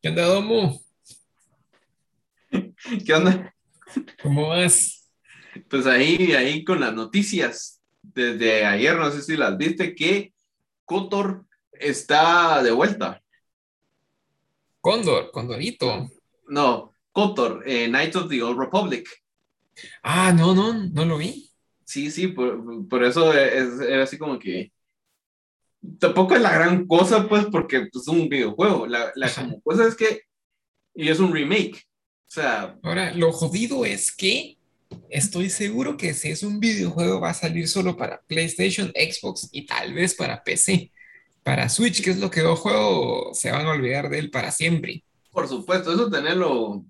¿Qué onda, Domo? ¿Qué onda? ¿Cómo vas? Pues ahí, ahí con las noticias. Desde ayer, no sé si las viste, que Kotor está de vuelta. Cóndor, Condorito. No, Kotor, eh, Knights of the Old Republic. Ah, no, no, no lo vi. Sí, sí, por, por eso es, era así como que. Tampoco es la gran cosa, pues, porque pues, es un videojuego. La, la como cosa es que. Y es un remake. O sea, Ahora, lo jodido es que estoy seguro que si es un videojuego va a salir solo para PlayStation, Xbox y tal vez para PC. Para Switch, que es lo que yo juego, se van a olvidar de él para siempre. por supuesto, eso tenerlo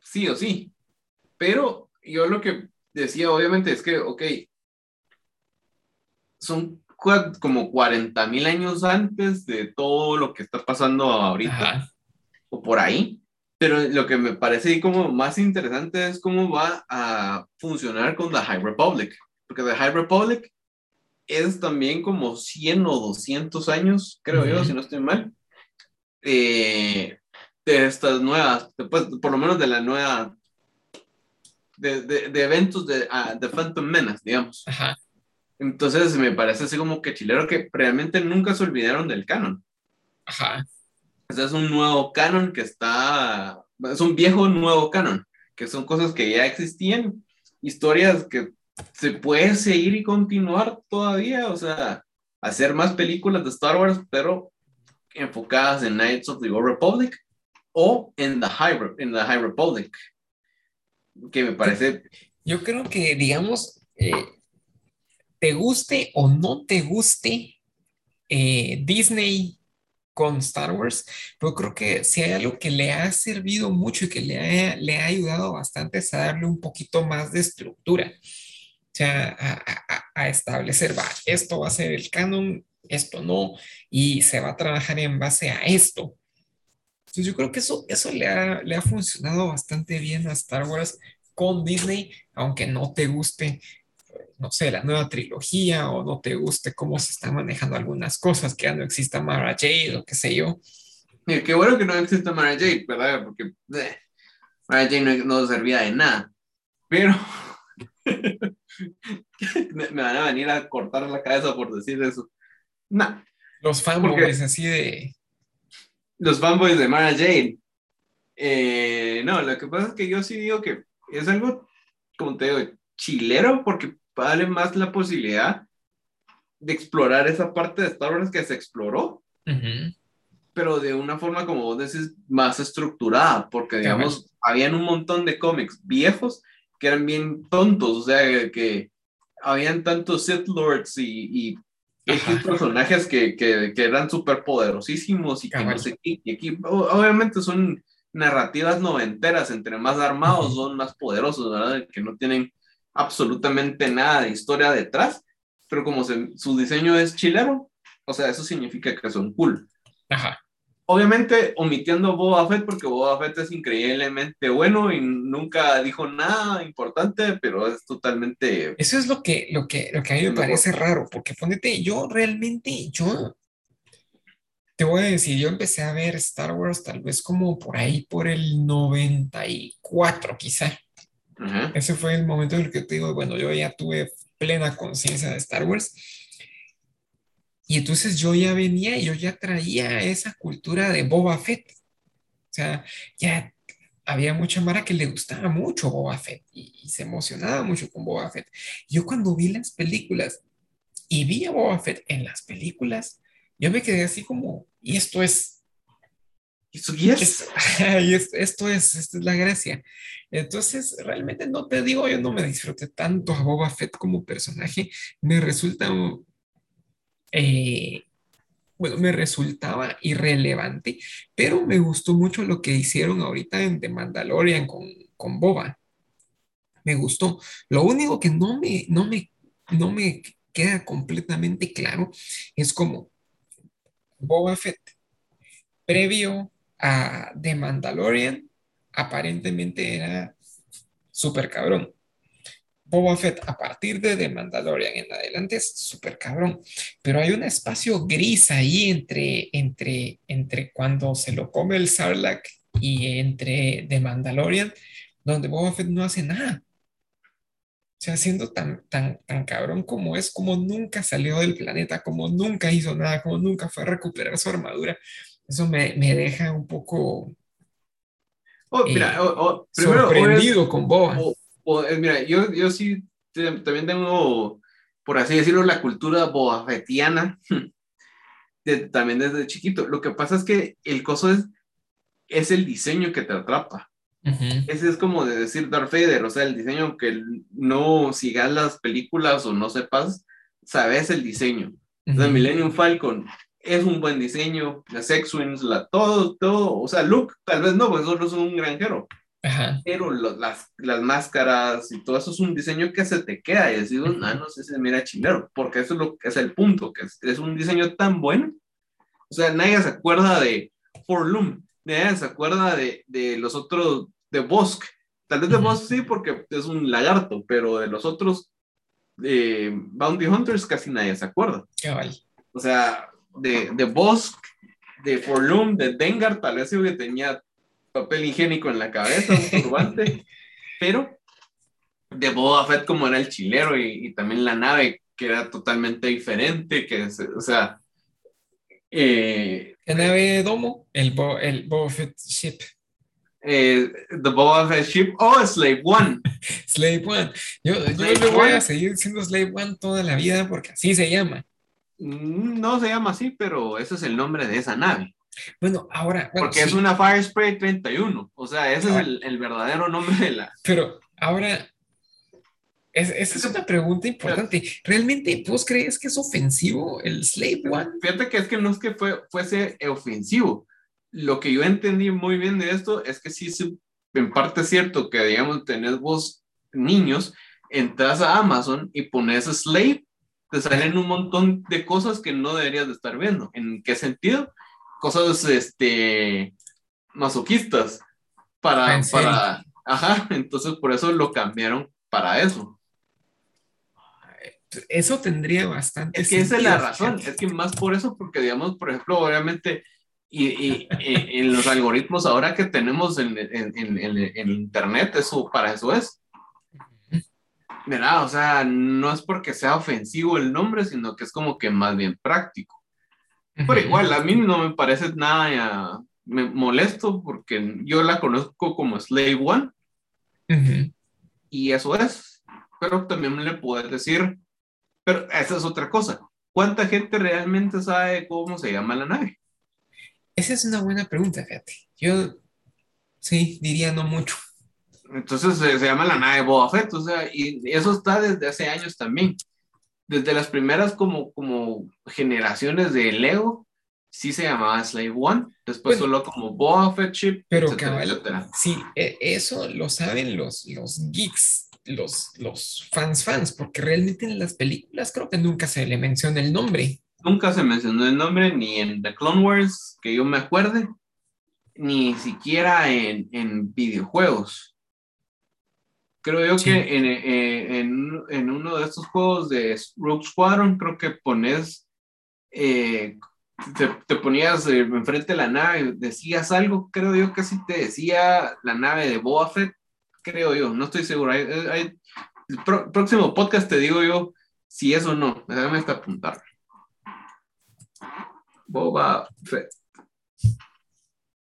sí o sí. Pero yo lo que decía, obviamente, es que, ok, son como 40 mil años antes de todo lo que está pasando ahorita Ajá, o por ahí. Pero lo que me parece como más interesante es cómo va a funcionar con The High Republic. Porque The High Republic es también como 100 o 200 años, creo yo, si no estoy mal, eh, de estas nuevas, pues, por lo menos de la nueva, de, de, de eventos de, ah, de Phantom Menace, digamos. ajá, Entonces me parece así como que chilero que realmente nunca se olvidaron del canon. ajá. O sea, es un nuevo canon que está, es un viejo nuevo canon, que son cosas que ya existían, historias que se puede seguir y continuar todavía, o sea, hacer más películas de Star Wars, pero enfocadas en Knights of the Old Republic o en The High, en the High Republic, que me parece, Yo creo que, digamos, eh, te guste o no te guste eh, Disney con Star Wars, pero creo que si hay algo que le ha servido mucho y que le ha, le ha ayudado bastante es a darle un poquito más de estructura, o sea, a- a establecer, va, esto va a ser el canon, esto no, y se va a trabajar en base a esto. Entonces yo creo que eso, eso le ha, le ha funcionado bastante bien a Star Wars con Disney, aunque no te guste no sé, la nueva trilogía o no te guste cómo se están manejando algunas cosas, que ya no exista Mara Jade o qué sé yo. mira, qué bueno que no existe Mara Jade, ¿verdad? Porque eh, Mara Jade no, no servía de nada, pero me, me van a venir a cortar la cabeza por decir eso. Nah, Los fanboys así de... los fanboys de Mara Jade. Eh, no, lo que pasa es que yo sí digo que es algo, como te digo, chilero, porque vale más la posibilidad de explorar esa parte de Star Wars que se exploró, Ujú, pero de una forma, como vos decís, más estructurada, porque, digamos, habían un montón de cómics viejos que eran bien tontos, o sea, que habían tantos Sith Lords y, y. X personajes que, que, que eran súper poderosísimos y que no sé qué, y aquí, obviamente son narrativas noventeras, entre más armados Ujú. son más poderosos, ¿verdad? Que no tienen absolutamente nada de historia detrás, pero como se- su diseño es chilero, o sea, eso significa que son cool. Ajá. Obviamente omitiendo Boba Fett porque Boba Fett es increíblemente bueno y nunca dijo nada importante, pero es totalmente... Eso es lo que, lo que, lo que a mí me Mejor. parece raro, porque ponete, yo realmente, yo te voy a decir, yo empecé a ver Star Wars tal vez como por ahí, por el 94 quizá. Ese fue el momento en el que te digo, bueno, yo ya tuve plena conciencia de Star Wars. Y entonces yo ya venía y yo ya traía esa cultura de Boba Fett. O sea, ya había mucha Mara que le gustaba mucho Boba Fett y, y se emocionaba mucho con Boba Fett. Yo cuando vi las películas y vi a Boba Fett en las películas, yo me quedé así como, y esto es y es- esto es, esta es la gracia. Entonces, realmente no te digo, yo no me disfruté tanto a Boba Fett como personaje. Me resulta, eh, bueno, me resultaba irrelevante, pero me gustó mucho lo que hicieron ahorita en The Mandalorian con, con Boba. Me gustó. Lo único que no me, no me, no me queda completamente claro es como Boba Fett, previo a The Mandalorian, aparentemente era súper cabrón. Boba Fett a partir de The Mandalorian en adelante es súper cabrón, pero hay un espacio gris ahí entre, entre, entre cuando se lo come el Sarlacc y entre The Mandalorian, donde Boba Fett no hace nada. O sea, siendo tan, tan, tan cabrón como es, como nunca salió del planeta, como nunca hizo nada, como nunca fue a recuperar su armadura. Eso me, me deja un poco Oh, mira, eh, oh, oh, primero, sorprendido con Boba. eh, mira, yo, yo sí te- también tengo, por así decirlo, la cultura boafetiana, de, también desde chiquito. Lo que pasa es que el coso es, es el diseño que te atrapa. Ujú, Ese es como de decir Darth Vader, o sea, el diseño que no sigas las películas o no sepas, sabes el diseño. O sea. Millennium Falcon es un buen diseño, las X-Wings, la, todo, todo, o sea, Luke, tal vez no, pues solo es un granjero, Ajá. pero lo- las, las máscaras y todo eso es un diseño que se te queda y decís, ah, no sé si se mira chilero, porque eso es, lo, es el punto, que es, es un diseño tan bueno. O sea, nadie se acuerda de Forlum, nadie se acuerda de, de los otros, de Bosk. Tal vez de. Bosk sí, porque es un lagarto, pero de los otros eh, Bounty Hunters casi nadie se acuerda. Cabal. O sea, de, de Bosk, de Forlum, de Dengar, tal vez sí que tenía papel higiénico en la cabeza, un turbante, pero de Boba Fett como era el chilero y, y también la nave que era totalmente diferente, que es- o sea, eh, ¿Qué nave domo? El, Bo- el Boba Fett Ship. eh, The Boba Fett Ship, oh, Slave One, Slave One. Yo, yo le voy a seguir diciendo Slave One toda la vida porque así se llama. Mm, no se llama así, pero ese es el nombre de esa nave, Bueno, ahora, bueno, porque es una Fire Spray 31, o sea, ese es el, el verdadero nombre de la, pero ahora, es- esa es una pregunta importante. ¿Realmente vos crees que es ofensivo el Slave One? Fíjate que es que no es que fue, fuese ofensivo. Lo que yo entendí muy bien de esto es que sí, sí, en parte es cierto que, digamos, tenés vos niños, entras a Amazon y pones Slave, te salen un montón de cosas que no deberías de estar viendo. ¿En qué sentido? Cosas, este, masoquistas. Para, Ah, para, ajá, entonces por eso lo cambiaron para eso. Eso tendría bastante Es que esa es la razón, es que más por eso, porque digamos, por ejemplo, obviamente, y, y- y- en los algoritmos ahora que tenemos en, en, en- en- en Internet, eso para eso es. Mira, o sea, no es porque sea ofensivo el nombre, sino que es como que más bien práctico. Pero igual, a mí no me parece nada me molesto, porque yo la conozco como Slave One, y eso es. Pero también le puedes decir, pero esa es otra cosa. ¿Cuánta gente realmente sabe cómo se llama la nave? Esa es una buena pregunta, fíjate. Yo sí diría no mucho. Entonces se, se llama la nave Boba Fett, o sea, y eso está desde hace años también. Desde las primeras como, como generaciones de Lego, sí se llamaba Slave One, después solo como Boba Fett Ship, Pero etcétera, etcétera. sí, e- eso lo saben los, los geeks, los, los fans fans, porque realmente en las películas creo que nunca se le menciona el nombre. Nunca se mencionó el nombre ni en The Clone Wars, que yo me acuerde, ni siquiera en, en videojuegos. Creo yo Sí. que en, eh, en, en uno de estos juegos de Rogue Squadron, creo que pones, eh, te, te ponías eh, enfrente de la nave, decías algo, creo yo que sí te decía la nave de Boba Fett, creo yo, no estoy seguro. Hay- hay- el pro- próximo podcast te digo yo si es o no, déjame hasta apuntar. Boba Fett.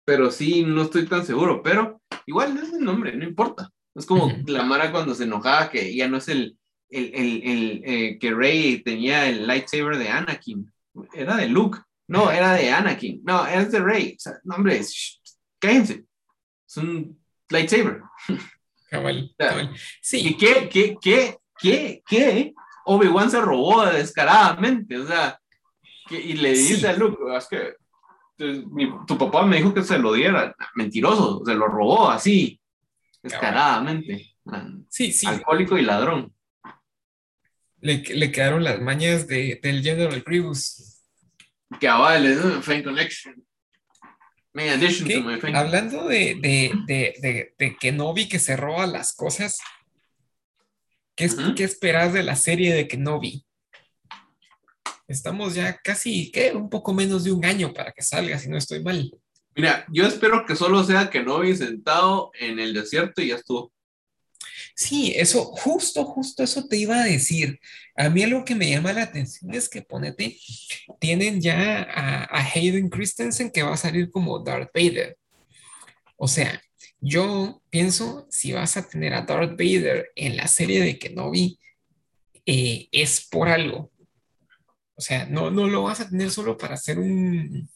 Pero sí, no estoy tan seguro, pero igual es el nombre, no importa. Es como la Mara cuando se enojaba que ya no es el, el, el, el, eh, que Rey tenía el lightsaber de Anakin. Era de Luke. No, era de Anakin. No, es de Rey. O sea, no, hombre, shh, cállense. Es un lightsaber. Cabal, cabal. ¿Y Sí, qué, qué, qué, qué, qué? Obi-Wan se robó descaradamente, o sea, que- y le dice Sí. a Luke, es que tu, mi- tu papá me dijo que se lo diera, mentiroso, se lo robó así, descaradamente, sí, sí. alcohólico y ladrón. Le, le quedaron las mañas de, del General Grievous. Que avale, es fan connection. May addition to my fan. Hablando de, de, de, de, de Kenobi que se roba las cosas, ¿Qué, Ujú. ¿Qué esperas de la serie de Kenobi? Estamos ya casi, ¿qué? Un poco menos de un año para que salga, si no estoy mal. Mira, yo espero que solo sea Kenobi sentado en el desierto y ya estuvo. Sí, eso, justo, justo eso te iba a decir. A mí algo que me llama la atención es que ponete, tienen ya a, Hayden Christensen que va a salir como Darth Vader. O sea, yo pienso, si vas a tener a Darth Vader en la serie de Kenobi, eh, es por algo. O sea, no, no lo vas a tener solo para hacer un,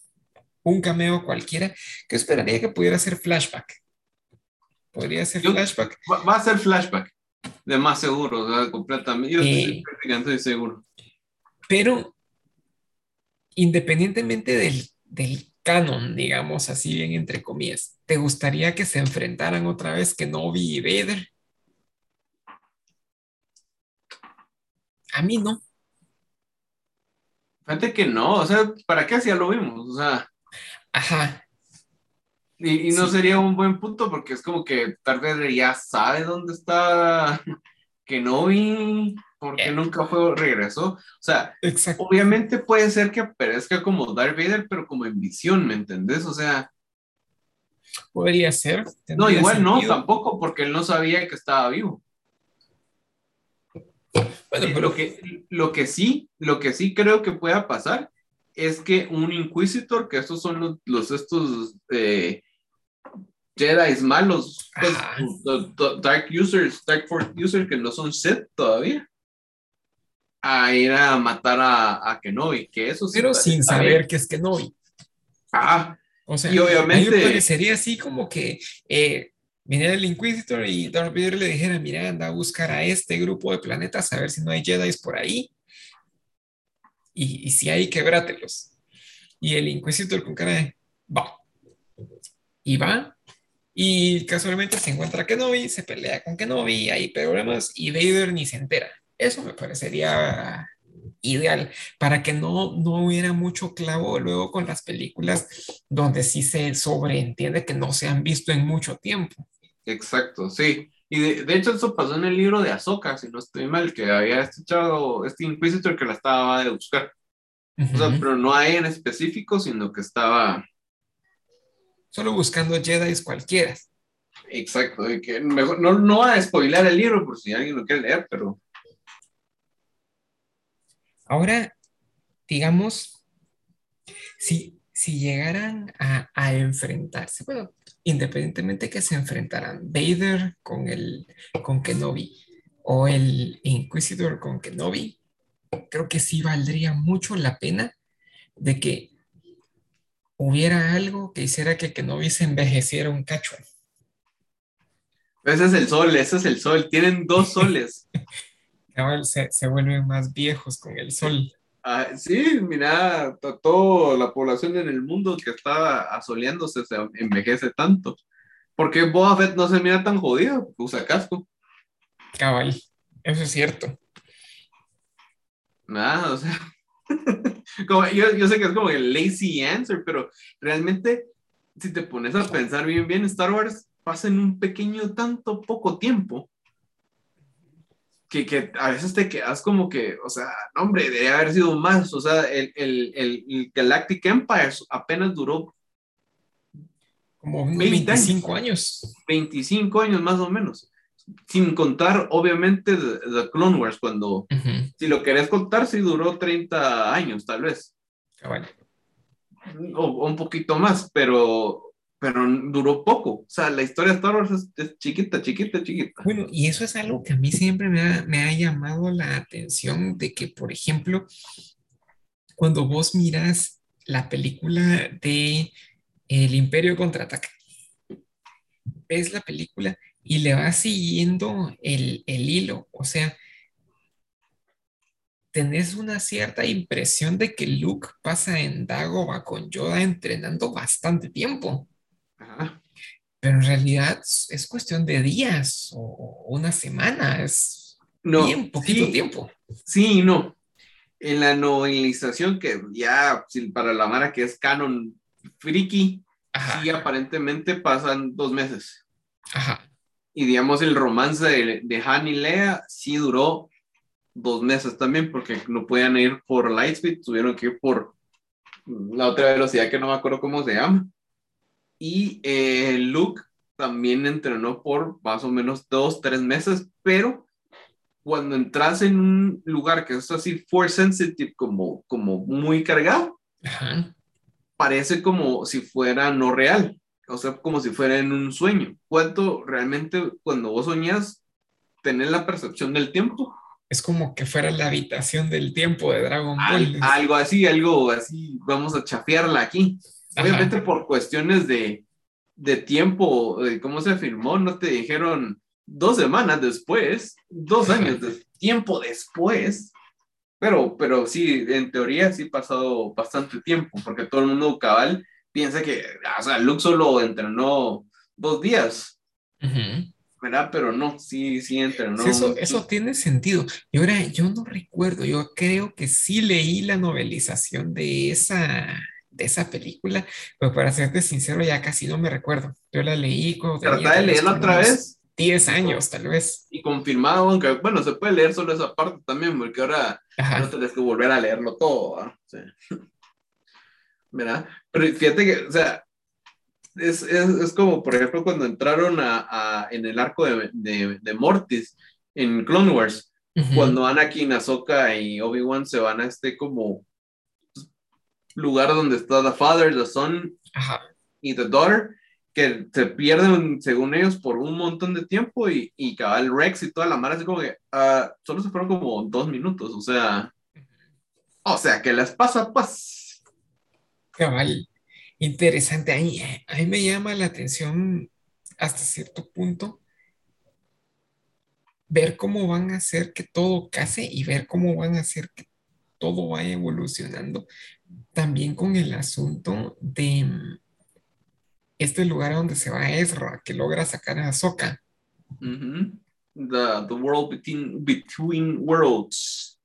un cameo cualquiera, que esperaría que pudiera ser flashback. Podría ser Yo- flashback. Va, va a ser flashback, de más seguro, o sea, completamente. Yo Eh. estoy seguro. Pero independientemente del, del canon, digamos así bien entre comillas, ¿te gustaría que se enfrentaran otra vez Kenobi y Vader? A mí no. Fíjate que no, o sea, ¿para qué ya lo vimos? O sea, Ajá, y, y no Sí. sería un buen punto porque es como que tal vez ya sabe dónde está Kenobi, porque Eh. nunca fue, regresó. O sea, exacto. obviamente puede ser que aparezca como Darth Vader, pero como en visión, ¿me entendés? O sea, Podría ser. no, igual no, tampoco, porque él no sabía que estaba vivo. Bueno, pero lo, que, lo que sí, lo que sí creo que pueda pasar es que un Inquisitor, que estos son los, los estos eh, Jedi malos, pues, Dark Users, Dark Force Users que no son Sith todavía, a ir a matar a, a Kenobi, que eso pero sin saber bien. que es Kenobi. Ah, O sea, Y obviamente- a mí me parecería así como que eh, viniera el Inquisitor y Darth Vader le dijera, mira, anda a buscar a este grupo de planetas a ver si no hay Jedi por ahí. Y, si hay, quebrátelos. Y el Inquisitor con cara de, va. Y va. Y casualmente se encuentra Kenobi, se pelea con Kenobi, hay problemas y Vader ni se entera. Eso me parecería ideal para que no, no hubiera mucho clavo luego con las películas donde sí se sobreentiende que no se han visto en mucho tiempo. exacto, sí. Y de, de hecho eso pasó en el libro de Ahsoka, si no estoy mal, que había este chavo, este Inquisitor que la estaba de buscar. O sea, pero no él en específico, sino que estaba Solo buscando Jedi cualquiera. exacto. De que mejor, no, no va a spoiler el libro por si alguien lo quiere leer, pero Ahora, digamos, si, si llegaran a, a enfrentarse, bueno, independientemente que se enfrentaran Vader con, el, con Kenobi o el Inquisitor con Kenobi, creo que sí valdría mucho la pena de que hubiera algo que hiciera que Kenobi se envejeciera un cacho. ese es el sol, ese es el sol. Tienen dos soles. Se, se vuelven más viejos con el sol. Ah, sí, mira, to- toda la población en el mundo que está asoleándose se envejece tanto. ¿Por qué Boba Fett no se mira tan jodido? Porque usa casco. Cabal, eso es cierto. Nada, o sea. como, yo, yo sé que es como el lazy answer, pero realmente, si te pones a pensar bien, bien, Star Wars pasa en un pequeño, tanto poco tiempo. Que, que a veces te quedas como que, o sea, no, hombre, debería haber sido más. O sea, el, el, el, el Galactic Empire apenas duró Como unos 20 años. 25 años. 25 años más o menos. Sin contar, obviamente, The, The Clone Wars, cuando, Ujú, si lo querés contar, sí duró 30 años, tal vez. cabal. o, o un poquito más, pero, pero duró poco. O sea, la historia de Star Wars es, chiquita, chiquita, chiquita. Bueno, y eso es algo que a mí siempre me ha, llamado la atención de que, por ejemplo, cuando vos miras la película de El Imperio Contraataca, ves la película y le vas siguiendo el, el hilo, o sea, tenés una cierta impresión de que Luke pasa en Dagobah con Yoda entrenando bastante tiempo. Pero en realidad es es cuestión de días o una semana, es No, bien poquito sí, tiempo. Sí no. En la novelización, que ya para la Mara que es canon friki, Ajá, sí aparentemente pasan dos meses. ajá. y digamos el romance de, de Han y Leia sí duró dos meses también porque no podían ir por Lightspeed, tuvieron que ir por la otra velocidad que no me acuerdo cómo se llama. Y eh, Luke también entrenó por más o menos dos, tres meses, pero cuando entras en un lugar que es así force sensitive, como, como muy cargado, parece como si fuera no real, o sea, como si fuera en un sueño. ¿Cuánto realmente cuando vos soñas, tenés la percepción del tiempo? Es como que fuera la habitación del tiempo de Dragon Ball. algo así, algo así, vamos a chafiarla aquí. Obviamente por cuestiones de, de tiempo, de cómo se firmó, no te dijeron dos semanas después, dos años de tiempo después, pero, pero sí, en teoría sí ha pasado bastante tiempo, porque todo el mundo cabal piensa que, o sea, Luke solo entrenó dos días, ¿verdad? Pero no, sí, sí entrenó. eso, eso tiene sentido. Y ahora, yo no recuerdo, yo creo que sí leí la novelización de esa, de esa película, pero para serte sincero, ya casi no me recuerdo. Yo la leí cuando tenía... de leerla otra vez? 10 años, tal vez. Y confirmado, aunque, bueno, se puede leer solo esa parte también, porque ahora no tienes que volver a leerlo todo, sí. ¿verdad? Pero fíjate que, o sea, es, es, es como, por ejemplo, cuando entraron a, a en el arco de, de, de, Mortis en Clone Wars, cuando Anakin, Ahsoka y Obi-Wan se van a este como lugar donde está The Father, The Son y The Daughter, que se pierden, según ellos, por un montón de tiempo y, y cabal Rex y toda la mara, así como que uh, solo se fueron como dos minutos, o sea, o sea, que les pasa, pues. Cabal, interesante. Ahí, ahí me llama la atención hasta cierto punto ver cómo van a hacer que todo case y ver cómo van a hacer que todo vaya evolucionando. También con el asunto de este lugar donde se va Ezra, que logra sacar a Ahsoka. the, world between, between worlds.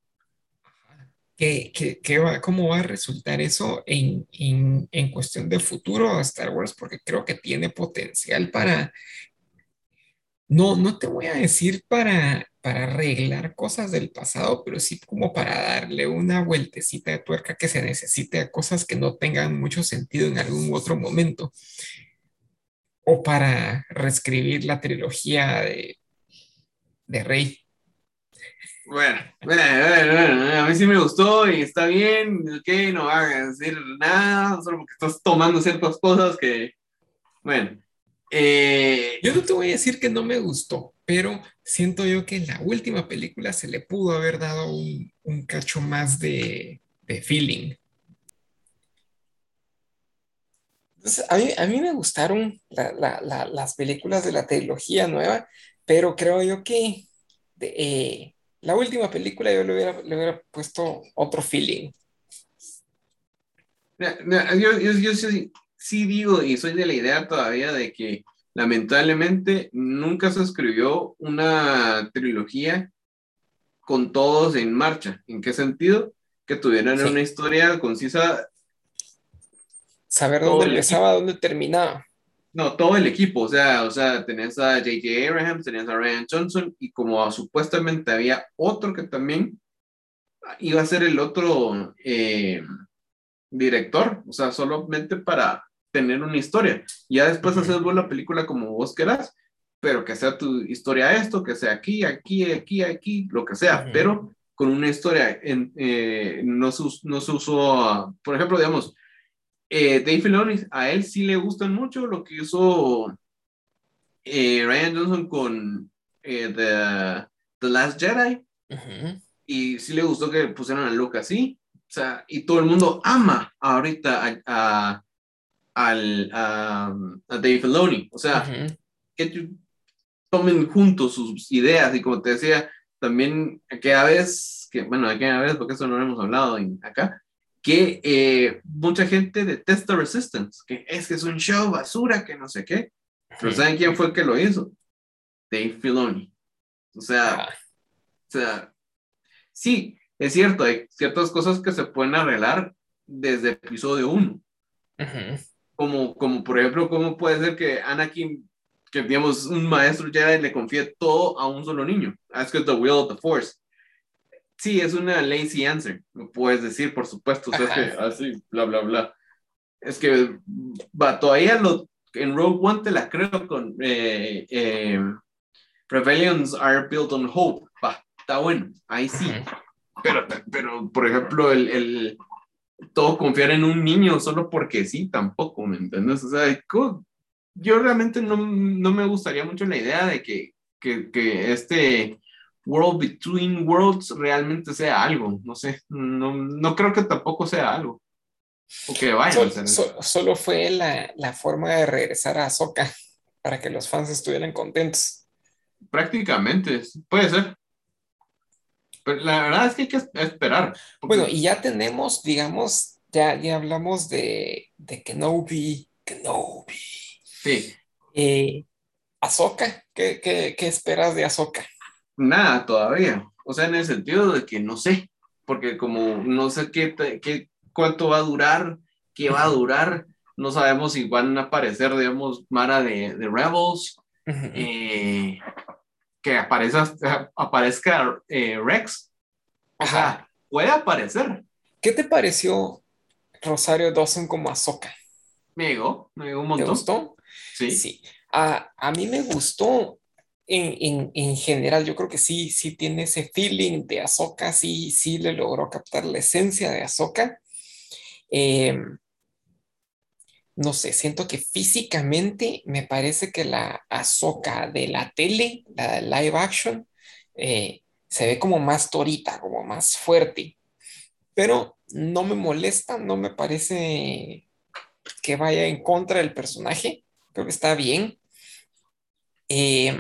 ¿Qué, qué, va, ¿Cómo va a resultar eso en, en, en cuestión de futuro a Star Wars? Porque creo que tiene potencial para, no, no te voy a decir para, para arreglar cosas del pasado, pero sí como para darle una vueltecita de tuerca que se necesite a cosas que no tengan mucho sentido en algún otro momento o para reescribir la trilogía de, de Rey. Bueno, bueno, bueno, a mí sí me gustó y está bien, ok, no van a decir nada, solo porque estás tomando ciertas cosas que, bueno. Eh, yo no te voy a decir que no me gustó, pero siento yo que en la última película se le pudo haber dado un, un cacho más de, de feeling. a mí, me gustaron las películas de la trilogía nueva, pero creo yo que eh, la última película yo le hubiera, puesto otro feeling. Yo, sí, digo y soy de la idea todavía de que lamentablemente nunca se escribió una trilogía con todos en marcha. ¿En qué sentido? Que tuvieran una historia concisa saber dónde empezaba, dónde terminaba. No, todo el equipo, o sea, o sea, tenías a J.J. Abraham, tenías a Ryan Johnson y como supuestamente había otro que también iba a ser el otro eh, director, o sea, solamente para tener una historia. Ya después hacer la película como vos querás, pero que sea tu historia esto, que sea aquí, aquí, aquí, aquí, lo que sea, pero con una historia. En, eh, no, no se usó, por ejemplo, digamos, eh, Dave Filoni, a él sí le gustan mucho lo que hizo eh, Ryan Johnson con eh, The, Last Jedi. Y sí le gustó que pusieran a Luke así. O sea, y todo el mundo ama ahorita a, a, Dave Filoni. O sea, que tomen juntos sus ideas y como te decía, también aquella vez, que bueno, aquella vez, porque eso no lo hemos hablado acá, que eh, mucha gente detesta Resistance, que es que es un show basura, que no sé qué. Pero ¿saben quién fue el que lo hizo? Dave Filoni. O sea, ah. o sea, sí, es cierto, hay ciertas cosas que se pueden arreglar desde episodio 1. Como, como por ejemplo, ¿cómo puede ser que Anakin que digamos, un maestro Jedi le confía todo a un solo niño. Ask the will of the Force. Sí, es una lazy answer, lo puedes decir, por supuesto, o sea, es que así, bla, bla, bla. Es que va, todavía lo, en Rogue One te la creo con eh, eh, Rebellions are built on hope. Va, está bueno, ahí sí. Pero, pero, por ejemplo, el, el, todo confiar en un niño solo porque sí, tampoco, ¿me entiendes? O sea, yo realmente no, no me gustaría mucho la idea de que, que, que este World Between Worlds realmente sea algo. No sé, no, no creo que tampoco sea algo. O que vaya. solo fue la, la, forma de regresar a Ahsoka para que los fans estuvieran contentos. Prácticamente, puede ser. La verdad es que hay que esperar. Bueno, y ya tenemos, digamos, ya, ya hablamos de, de Kenobi, Kenobi. Sí. Eh, Ahsoka, ¿qué, qué, qué esperas de Ahsoka? Nada todavía. O sea, en el sentido de que no sé, porque como no sé qué, qué cuánto va a durar, qué va a durar, no sabemos si van a aparecer, digamos, Mara de, de Rebels, eh, que aparezca, aparezca eh, Rex. O sea, puede aparecer. ¿Qué te pareció Rosario Dawson como Ahsoka? Me llegó, me llegó un montón. ¿Te gustó? Sí. Sí. A, a mí me gustó en, general, yo creo que sí, sí tiene ese feeling de Ahsoka, sí, sí le logró captar la esencia de Ahsoka. Em, no sé, siento que físicamente me parece que la Ahsoka de la tele, la live action, eh, se ve como más torita, como más fuerte, pero no me molesta, no me parece que vaya en contra del personaje, creo que está bien. Eh,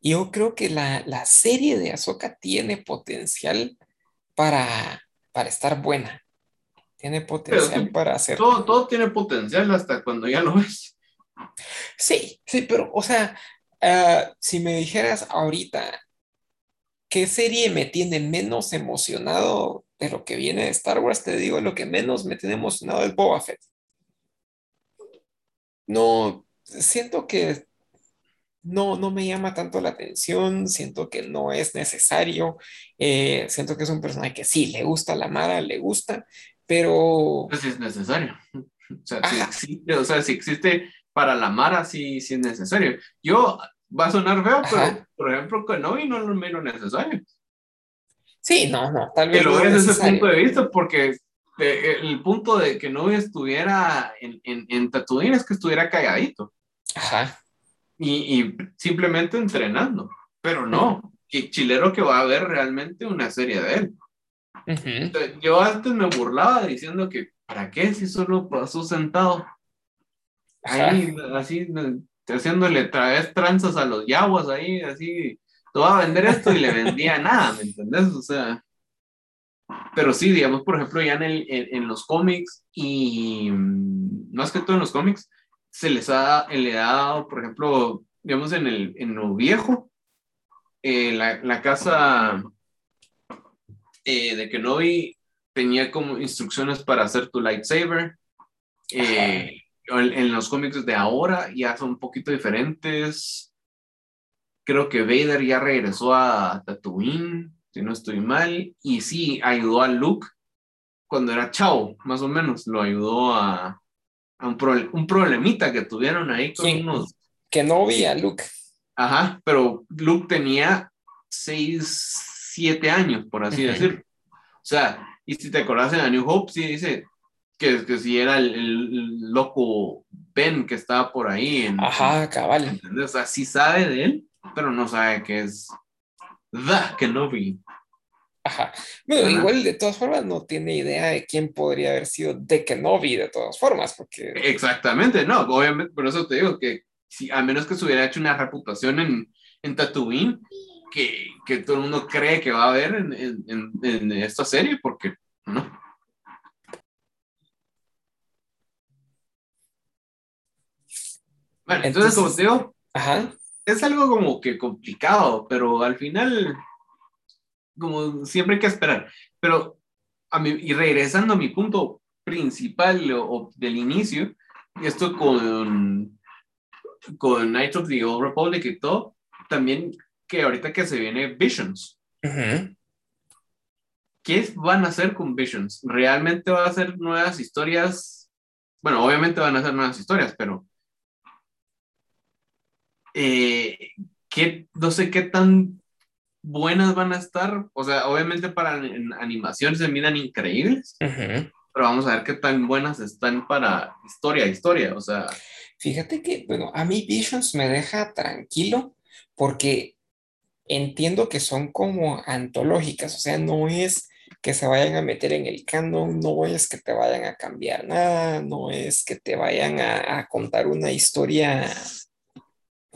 yo creo que la, la serie de Ahsoka tiene potencial para, para estar buena. Tiene potencial para hacer. Todo, todo tiene potencial hasta cuando ya lo ves. Sí, sí, pero, o sea, ah, si me dijeras ahorita qué serie me tiene menos emocionado de lo que viene de Star Wars, te digo, lo que menos me tiene emocionado es Boba Fett. No, siento que no, no me llama tanto la atención, siento que no es necesario, eh, siento que es un personaje que sí, le gusta la Mara, le gusta, pero... Pues es necesario. O sea, si existe, o sea, si existe para la Mara, sí, sí es necesario. Yo, va a sonar feo, pero por ejemplo, Kenobi no lo menos necesario. Sí, no, no, tal vez. Que lo ves desde ese punto de vista, porque eh, el punto de que no estuviera en, en, en Tatooine es que estuviera calladito. Ajá y, simplemente entrenando. Pero no, y chilero que va a ver realmente una serie de él. Yo antes me burlaba diciendo que, ¿para qué si solo pasó sentado? Ahí, así, haciéndole tranzas a los yaguas ahí, así, te va a vender esto y le vendía nada, ¿me entendés? O sea, pero sí, digamos, por ejemplo, ya en, el, en, los cómics y mm, más que todo en los cómics, se les ha, le ha dado, por ejemplo, digamos, en, el, en lo viejo, eh, la, la, casa eh, de Kenobi tenía como instrucciones para hacer tu lightsaber. Eh, en, los cómics de ahora ya son un poquito diferentes. Creo que Vader ya regresó a Tatooine, si no estoy mal, y sí, ayudó a Luke cuando era chavo, más o menos, lo ayudó a, un, un problemita que tuvieron ahí con unos... Que no vi a Luke. Ajá, pero Luke tenía 6, 7 años, por así decirlo. O sea, y si te acordás en A New Hope, sí dice que, que si era el, loco Ben que estaba por ahí. En, Ajá, cabal. ¿entendés? O sea, sí sabe de él, pero no sabe que es The Kenobi. Ajá. Bueno, igual de todas formas no tiene idea de quién podría haber sido de Kenobi de todas formas, porque... Exactamente, no, obviamente, por eso te digo que si, a menos que se hubiera hecho una reputación en, en Tatooine, que, que todo el mundo cree que va a haber en, en, en esta serie, porque no. Bueno, entonces, como te digo, Ajá. es algo como que complicado, pero al final como siempre hay que esperar. Pero, a mí, y regresando a mi punto principal o, del inicio, esto con con Knights of the Old Republic y todo, también que ahorita que se viene Visions. ¿Qué van a hacer con Visions? ¿Realmente va a ser nuevas historias? Bueno, obviamente van a ser nuevas historias, pero eh, no sé qué tan buenas van a estar. O sea, obviamente para animación se miran increíbles, pero vamos a ver qué tan buenas están para historia, historia. O sea. Fíjate que, bueno, a mí Visions me deja tranquilo porque entiendo que son como antológicas, o sea, no es que se vayan a meter en el canon, no es que te vayan a cambiar nada, no es que te vayan a, contar una historia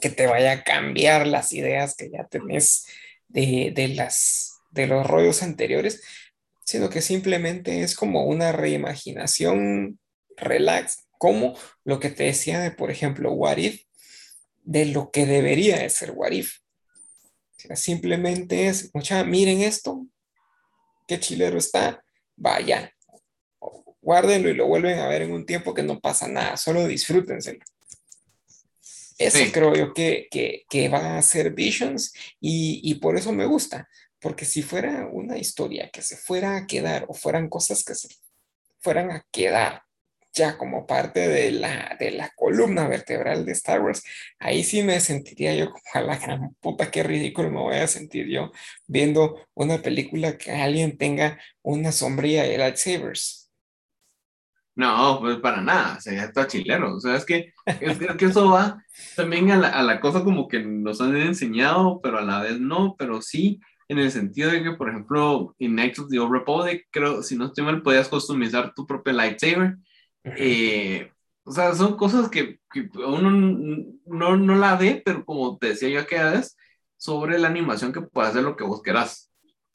que te vaya a cambiar las ideas que ya tenés de, las, de los rollos anteriores, sino que simplemente es como una reimaginación relax, como lo que te decía de, por ejemplo, What de lo que debería de ser What. Simplemente es, mucha, miren esto, qué chilero está, vaya, guárdenlo y lo vuelven a ver en un tiempo que no pasa nada, solo disfrútenselo. Eso creo yo que, que, que va a ser Visions y, y, por eso me gusta, porque si fuera una historia que se fuera a quedar o fueran cosas que se fueran a quedar ya como parte de la, de la columna vertebral de Star Wars, ahí sí me sentiría yo como a la gran puta, qué ridículo me voy a sentir yo viendo una película que alguien tenga una sombría de lightsabers. No, pues para nada, sería está chilero. O sea, es que, es que eso va también a la, a la, cosa como que nos han enseñado, pero a la vez no, pero sí, en el sentido de que, por ejemplo, en Knights of the Old Republic, creo, si no estoy mal, podías customizar tu propio lightsaber. Eh, o sea, son cosas que, que uno no, no, la ve, pero como te decía yo aquí vez, sobre la animación que puede hacer lo que vos querás.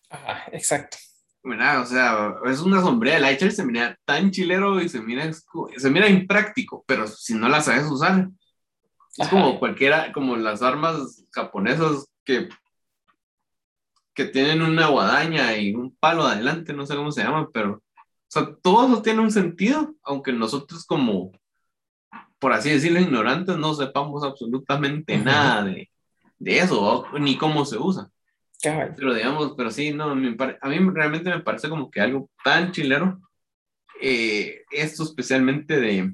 Ajá, exacto. Mira, o sea, es una sombrilla. El se mira tan chilero y se mira, se mira impráctico, pero si no la sabes usar, es como cualquiera, como las armas japonesas que, que tienen una guadaña y un palo adelante, no sé cómo se llama, pero, sea, todo eso tiene un sentido, aunque nosotros como, por así decirlo, ignorantes, no sepamos absolutamente nada de, de eso, ni cómo se usa. Pero digamos, pero sí, no, a mí realmente me parece como que algo tan chilero. Eh, esto especialmente de,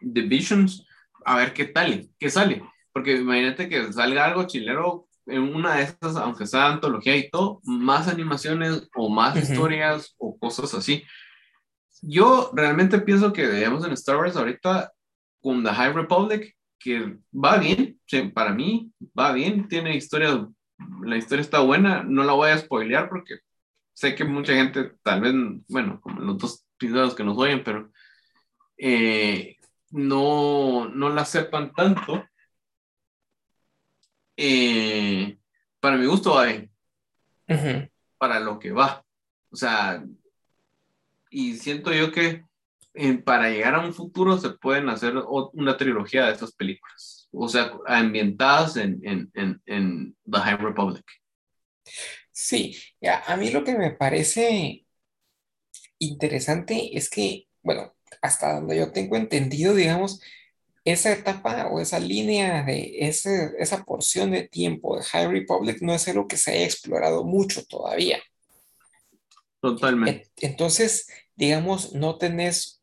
de Visions, a ver qué tal, qué sale. Porque imagínate que salga algo chilero en una de estas, aunque sea antología y todo, más animaciones o más historias o cosas así. Yo realmente pienso que debemos en Star Wars ahorita con The High Republic, que va bien, para mí va bien, tiene historias la historia está buena, no la voy a spoilear porque sé que mucha gente, tal vez, bueno, como los dos episodios que nos oyen, pero eh, no, no la sepan tanto. Eh, para mi gusto va bien. Para lo que va. O sea, y siento yo que eh, para llegar a un futuro se pueden hacer una trilogía de estas películas o sea, ambientadas en, en, en, en The High Republic. Sí, ya, a mí lo que me parece interesante es que, bueno, hasta donde yo tengo entendido, digamos, esa etapa o esa línea de ese, esa porción de tiempo de High Republic no es algo que se haya explorado mucho todavía. Totalmente. Entonces, digamos, no tenés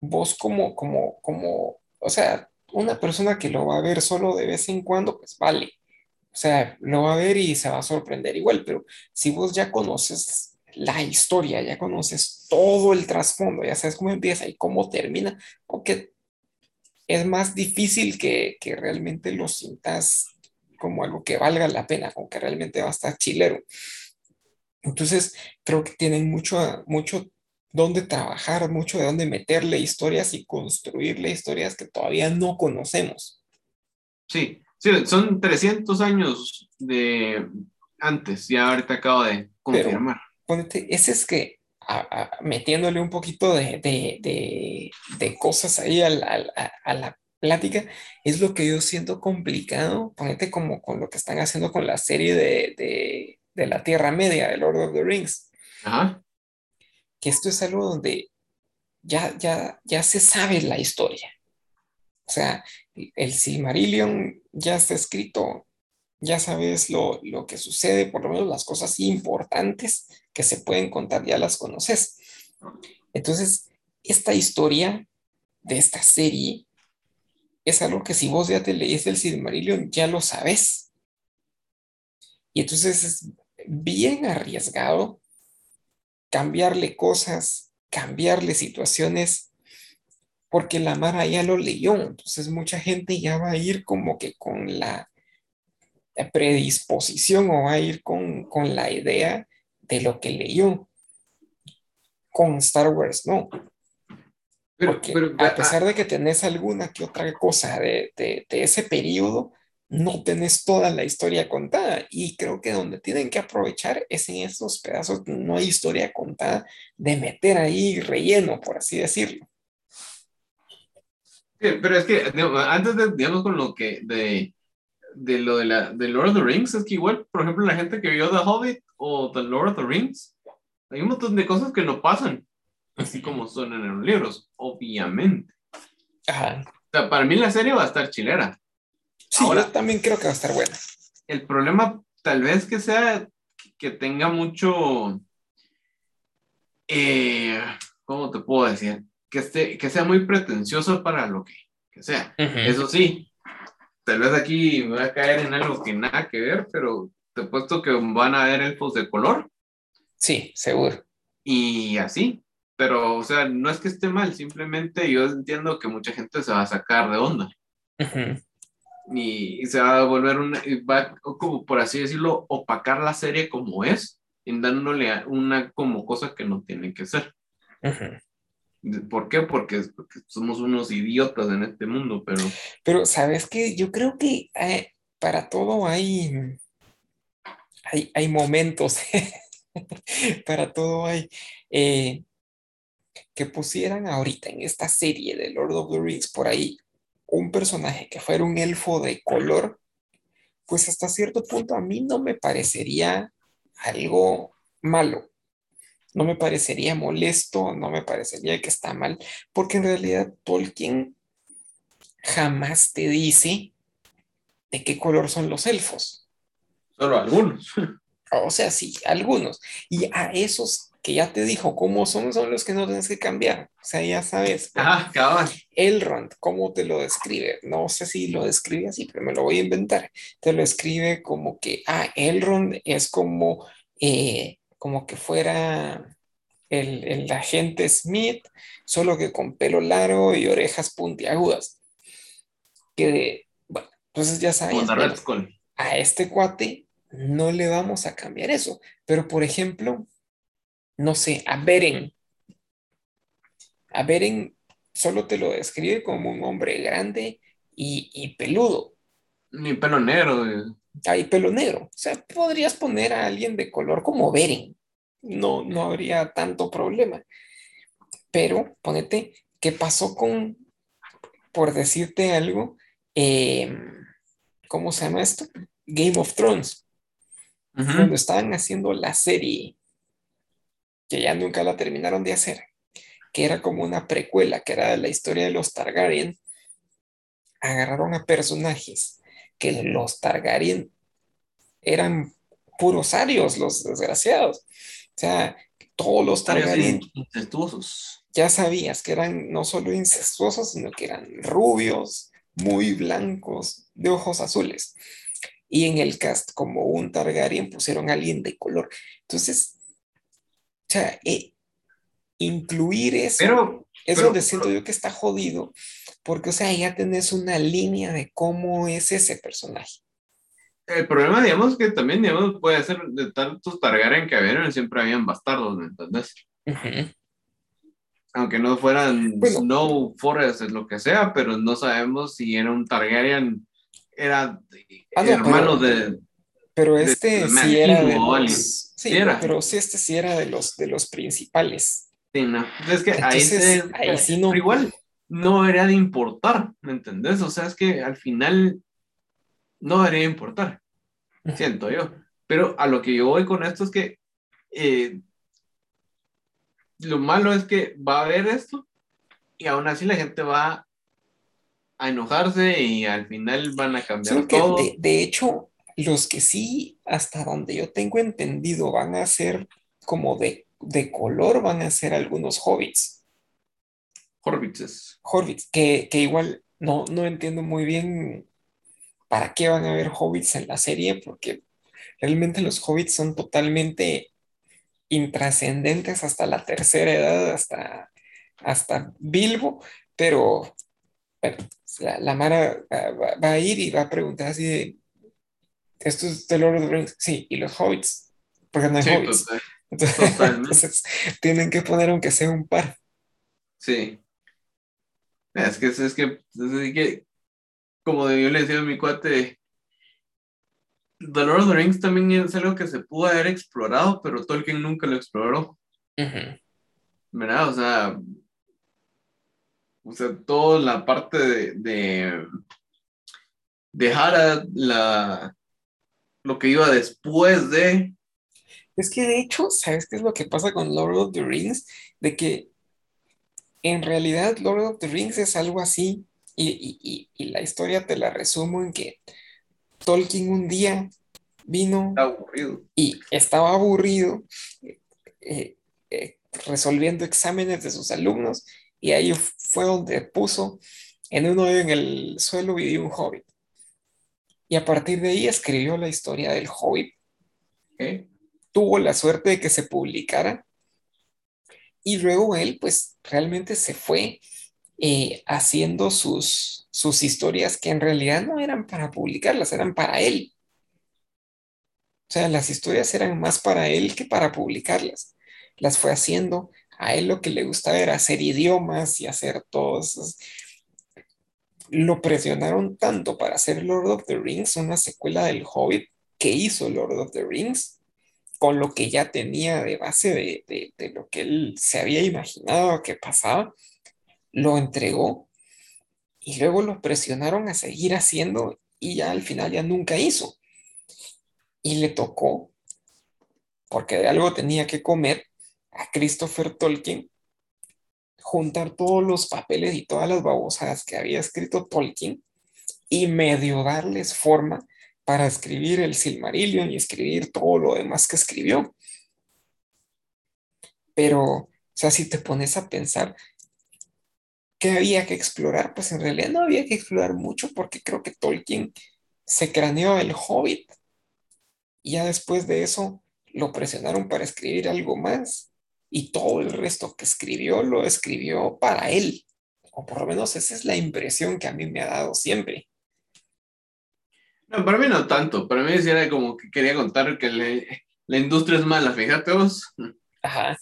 vos como, como, como, o sea, una persona que lo va a ver solo de vez en cuando, pues vale. O sea, lo va a ver y se va a sorprender igual, pero si vos ya conoces la historia, ya conoces todo el trasfondo, ya sabes cómo empieza y cómo termina, porque es más difícil que, que realmente lo sientas como algo que valga la pena, como que realmente va a estar chilero. Entonces, creo que tienen mucho, mucho dónde trabajar, mucho de dónde meterle historias y construirle historias que todavía no conocemos. Sí, sí, son 300 años de antes, ya ahorita acabo de confirmar. ponete, ese es que metiéndole un poquito de, de, de, cosas ahí a la, a, la plática, es lo que yo siento complicado, ponete como con lo que están haciendo con la serie de, de la Tierra Media, de Lord of the Rings. Ajá que esto es algo donde ya, ya, ya se sabe la historia. O sea, el Silmarillion ya está escrito, ya sabes lo, lo que sucede, por lo menos las cosas importantes que se pueden contar, ya las conoces. Entonces, esta historia de esta serie es algo que si vos ya te leíste el Silmarillion, ya lo sabes. Y entonces es bien arriesgado cambiarle cosas, cambiarle situaciones, porque la Mara ya lo leyó. Entonces mucha gente ya va a ir como que con la predisposición o va a ir con, con la idea de lo que leyó. Con Star Wars, no. Porque a pesar de que tenés alguna que otra cosa de, de, de, ese periodo, no tenés toda la historia contada. Y creo que donde tienen que aprovechar es en esos pedazos, no hay historia contada, de meter ahí relleno, por así decirlo. pero es que antes de, digamos, con lo que de, de lo de, la, de Lord of the Rings, es que igual, por ejemplo, la gente que vio The Hobbit o The Lord of the Rings, hay un montón de cosas que no pasan, así como son en los libros, obviamente. Ajá. O sea, para mí la serie va a estar chilera. Sí, Ahora, yo también creo que va a estar buena. El problema tal vez que sea que tenga mucho, eh, ¿cómo te puedo decir? Que, esté, que sea muy pretencioso para lo que, que sea. Uh -huh. Eso sí, tal vez aquí me voy a caer en algo que nada que ver, pero te he puesto que van a haber elfos de color. Sí, seguro. Y así. Pero, o sea, no es que esté mal, simplemente yo entiendo que mucha gente se va a sacar de onda. Uh -huh y, y, se va a volver una, va como por así decirlo, opacar la serie como es, en dándole una como cosa que no tiene que ser. Uh -huh. ¿Por qué? Porque, somos unos idiotas en este mundo, pero... Pero, ¿sabes qué? Yo creo que eh, para todo hay, hay, hay momentos, para todo hay... Eh, que pusieran ahorita en esta serie de Lord of the Rings por ahí un personaje que fuera un elfo de color, pues hasta cierto punto a mí no me parecería algo malo. No me parecería molesto, no me parecería que está mal, porque en realidad Tolkien jamás te dice de qué color son los elfos. Solo algunos. O sea, sí, algunos. Y a esos que ya te dijo cómo son, son los que no tienes que cambiar. O sea, ya sabes. Ah. Elrond, ¿cómo te lo describe? No sé si lo describe así, pero me lo voy a inventar. Te lo escribe como que, ah, Elrond es como, eh, como que fuera el, el, agente Smith, solo que con pelo largo y orejas puntiagudas. Que, bueno, entonces ya sabes. A este cuate no le vamos a cambiar eso. Pero, por ejemplo, no sé, a Beren. A Beren solo te lo describe como un hombre grande y, y peludo. Ni pelo negro. Hay pelo negro. O sea, podrías poner a alguien de color como Beren. No, no habría tanto problema. Pero ponete, ¿qué pasó con, por decirte algo, eh, ¿cómo se llama esto? Game of Thrones. Uh -huh. Cuando estaban haciendo la serie que ya nunca la terminaron de hacer, que era como una precuela, que era la historia de los Targaryen, agarraron a personajes que los Targaryen eran puros arios, los desgraciados. O sea, todos los Targaryen incestuosos. Ya sabías que eran no solo incestuosos, sino que eran rubios, muy blancos, de ojos azules. Y en el cast, como un Targaryen, pusieron a alguien de color. Entonces, o sea, eh, incluir eso pero, es pero, donde siento yo que está jodido, porque, o sea, ya tenés una línea de cómo es ese personaje. El problema, digamos, que también, digamos, puede ser de tantos Targaryen que habían, siempre habían bastardos, ¿me entendés? Uh -huh. Aunque no fueran bueno, Snow Forest, lo que sea, pero no sabemos si era un Targaryen, era ah, no, hermano pero, de. Pero este de sí era de los, sí, era. pero sí, este sí era de los, de los principales. Sí, no. Es que Entonces, ahí, se, ahí sí no. Pero igual, no era de importar, ¿me entendés? O sea, es que al final no debería importar, siento yo. Pero a lo que yo voy con esto es que eh, lo malo es que va a haber esto y aún así la gente va a enojarse y al final van a cambiar todo. de, de hecho, los que sí, hasta donde yo tengo entendido, van a ser como de, de color, van a ser algunos hobbits. Horvitzes. Hobbits, que, que igual no, no entiendo muy bien para qué van a haber hobbits en la serie, porque realmente los hobbits son totalmente intrascendentes hasta la tercera edad, hasta, hasta Bilbo, pero bueno, la, la Mara va, va- a ir y va a preguntar así de, ¿esto es The Lord of the Rings? Sí, y los hobbits, porque no hay Sí, hobbits. total- Entonces, entonces, tienen que poner aunque sea un par. Sí. Es que, es que, es que, como yo le decía a mi cuate, The Lord of the Rings también es algo que se pudo haber explorado, pero Tolkien nunca lo exploró. ¿verdad? O sea, o sea, toda la parte de, de, de la, lo que iba después de, Es que de hecho, ¿sabes qué es lo que pasa con Lord of the Rings? De que en realidad Lord of the Rings es algo así y, y- y- y la historia te la resumo en que Tolkien un día vino aburrido. y estaba aburrido eh, eh, resolviendo exámenes de sus alumnos y ahí fue donde puso en un hoyo en el suelo vivía un hobbit. Y a partir de ahí escribió la historia del hobbit. ¿eh? Tuvo la suerte de que se publicara y luego él pues realmente se fue eh, haciendo sus, sus historias que en realidad no eran para publicarlas, eran para él. O sea, las historias eran más para él que para publicarlas. Las fue haciendo. A él lo que le gustaba era hacer idiomas y hacer todos. Lo presionaron tanto para hacer Lord of the Rings, una secuela del Hobbit, que hizo Lord of the Rings, con lo que ya tenía de base de, de, lo que él se había imaginado que pasaba, lo entregó y luego lo presionaron a seguir haciendo y ya al final ya nunca hizo. Y le tocó, porque de algo tenía que comer, a Christopher Tolkien juntar todos los papeles y todas las babosadas que había escrito Tolkien y medio darles forma para escribir el Silmarillion y escribir todo lo demás que escribió. Pero, o sea, si te pones a pensar, ¿qué había que explorar? Pues en realidad no había que explorar mucho porque creo que Tolkien se craneó el Hobbit y ya después de eso lo presionaron para escribir algo más y todo el resto que escribió lo escribió para él. O por lo menos esa es la impresión que a mí me ha dado siempre. No, para mí no tanto. Para mí sí era como que quería contar que le- la industria es mala, fíjate vos. Ajá.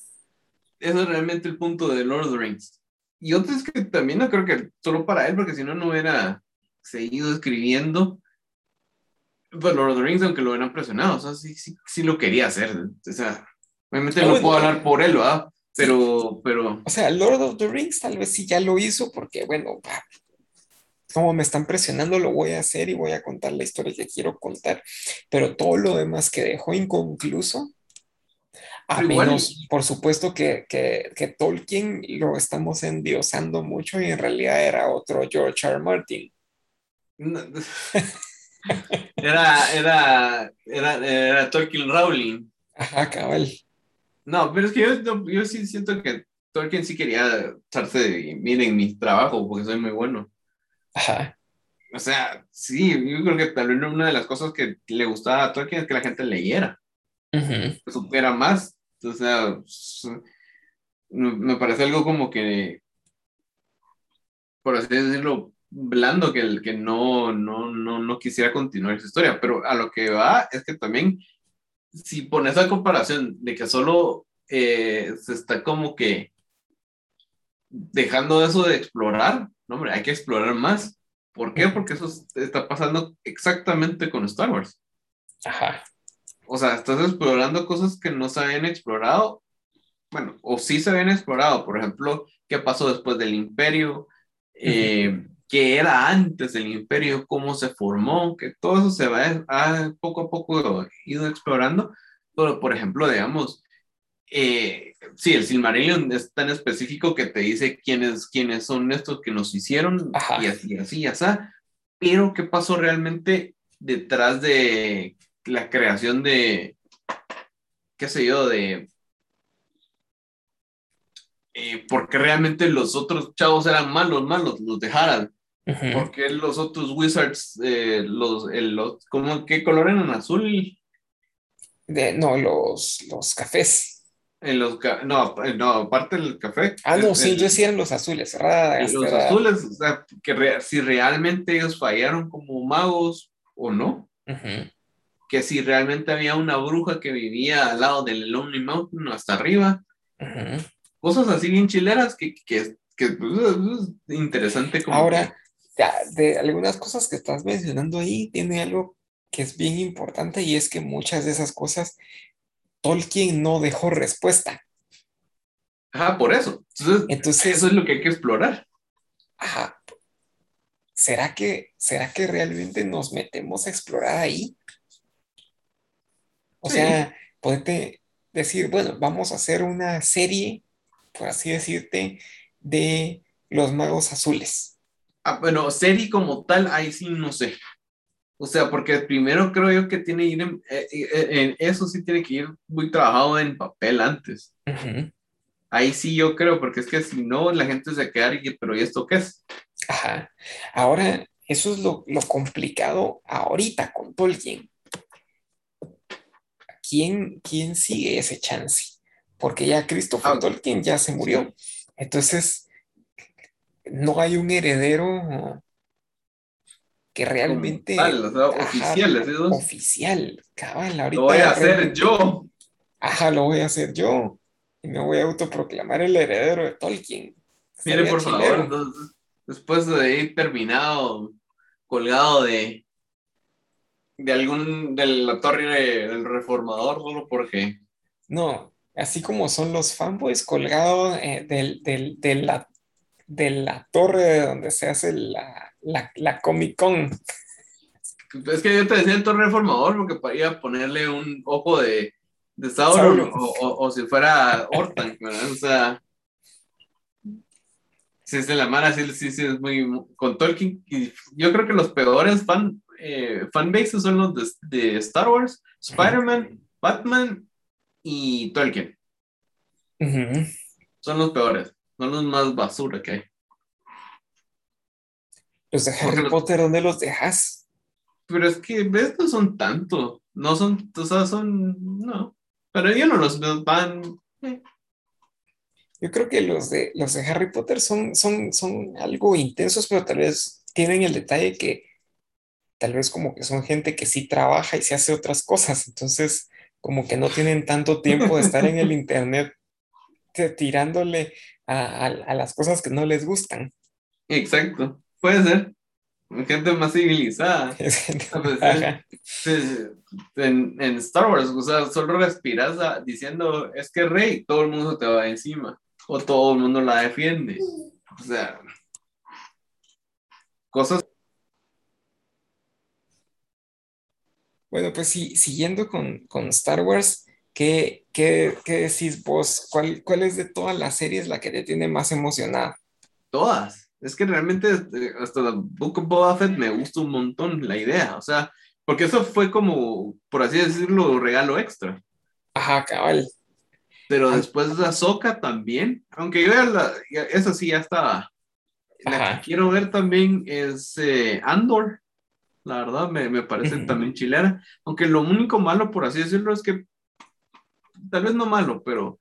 Eso es realmente el punto de Lord of the Rings. Y otro es que también no creo que solo para él, porque si no, no hubiera seguido escribiendo. Pues Lord of the Rings, aunque lo hubieran presionado, o sea, sí, sí, sí lo quería hacer. O sea, obviamente no puedo hablar por él, ¿verdad? Pero, pero, O sea, Lord of the Rings tal vez sí ya lo hizo porque, bueno, como me están presionando, lo voy a hacer y voy a contar la historia que quiero contar. Pero todo lo demás que dejó inconcluso, a igual- menos, por supuesto, que, que, que Tolkien lo estamos endiosando mucho y en realidad era otro George R. Martin. no, era, era, era, era Tolkien Rowling. Ajá, cabal. No, pero es que yo, yo, yo sí siento que Tolkien sí quería echarse de, miren mi trabajo, porque soy muy bueno. Ajá. O sea, sí, yo creo que tal vez una de las cosas que le gustaba a Tolkien es que la gente leyera, Ujú. que supiera más. O sea, me parece algo como que, por así decirlo, blando que, el, que no, no, no, no quisiera continuar esa historia. Pero a lo que va es que también, si pones la comparación de que solo eh, se está como que dejando eso de explorar, no, hombre, hay que explorar más. ¿Por qué? Porque eso está pasando exactamente con Star Wars. Ajá. O sea, estás explorando cosas que no se habían explorado, bueno, o sí se habían explorado, por ejemplo, qué pasó después del imperio, eh, qué era antes del imperio, cómo se formó, que todo eso se va a, poco a poco ido explorando, pero por ejemplo, digamos, eh, sí, el Silmarillion es tan específico que te dice quiénes, quiénes son estos que nos hicieron y así, así, así. Pero, ¿qué pasó realmente detrás de la creación de, qué sé yo, de... Eh, porque realmente los otros chavos eran malos, malos, los de Harald. Porque los otros wizards, eh, los, los, ¿cómo, ¿qué color eran? ¿Azul? De, no, los, los cafés. En los no, no, aparte del café. Ah, no, sí, yo decía los azules. los azules, o sea, que si realmente ellos fallaron como magos o no. Que si realmente había una bruja que vivía al lado del Lonely Mountain hasta arriba. Cosas así bien chileras que, que, que pues, es interesante. Como Ahora, de algunas cosas que estás mencionando ahí, tiene algo que es bien importante y es que muchas de esas cosas Tolkien no dejó respuesta. Ajá, por eso. Entonces, eso es lo que hay que explorar. Ajá. ¿Será que, ¿Será que realmente nos metemos a explorar ahí? O sea, podete decir, bueno, vamos a hacer una serie, por así decirte, de los magos azules. Ah, bueno, serie como tal, ahí sí no sé. O sea, porque primero creo yo que tiene que ir en, eh, eh, eso sí tiene que ir muy trabajado en papel antes. Ahí sí yo creo, porque es que si no, la gente se queda y, pero ¿y esto qué es? Ajá. Ahora, eso es lo, lo complicado ahorita con Tolkien. ¿Quién, ¿Quién sigue ese chance? Porque ya Christopher ah, Tolkien ya se murió. Entonces, no hay un heredero que realmente... oficial, Oficial, cabal, ahorita... Lo voy a hacer yo. Ajá, lo voy a hacer yo. Y me voy a autoproclamar el heredero de Tolkien. Mire, por favor, después de ir terminado, colgado de, de algún, de la torre del reformador, solo porque... No, así como son los fanboys colgados eh, del, del, de, la, de la torre donde se hace la, la, la Comic Con. Es que yo te decía el torre reformador porque podía ponerle un ojo de, de Sauron, O, o, si fuera Ortan, O sea, si es de la mano, sí, sí, sí, es muy. Con Tolkien, y yo creo que los peores fan, eh, fanbases son los de, Star Wars, Spider-Man, Batman y Tolkien. Son los peores, son los más basura que hay. Los de Harry Potter, ¿dónde los dejas? Pero es que, ¿ves? No son tanto. No son, o sea, son, no. Pero yo no los veo van. Eh. Yo creo que los de, los de Harry Potter son, son, son algo intensos, pero tal vez tienen el detalle que tal vez como que son gente que sí trabaja y se hace otras cosas. Entonces, como que no tienen tanto tiempo de estar en el internet tirándole a, a las cosas que no les gustan. Exacto. Puede ser. Gente más civilizada. en, en, Star Wars, o sea, solo respiras diciendo, es que rey, todo el mundo te va encima. O todo el mundo la defiende. O sea, cosas. Bueno, pues sí, siguiendo con, con Star Wars, ¿qué, qué, qué decís vos? ¿Cuál, ¿Cuál es de todas las series la que te tiene más emocionada? Todas es que realmente este, hasta Book of Boba Fett me gusta un montón la idea, o sea, porque eso fue como, por así decirlo, regalo extra. Ajá, cabal. Pero después de Ahsoka también, aunque yo la, eso sí ya estaba. La que quiero ver también es eh, Andor, la verdad me, me parece también chilera, aunque lo único malo, por así decirlo, es que, tal vez no malo, pero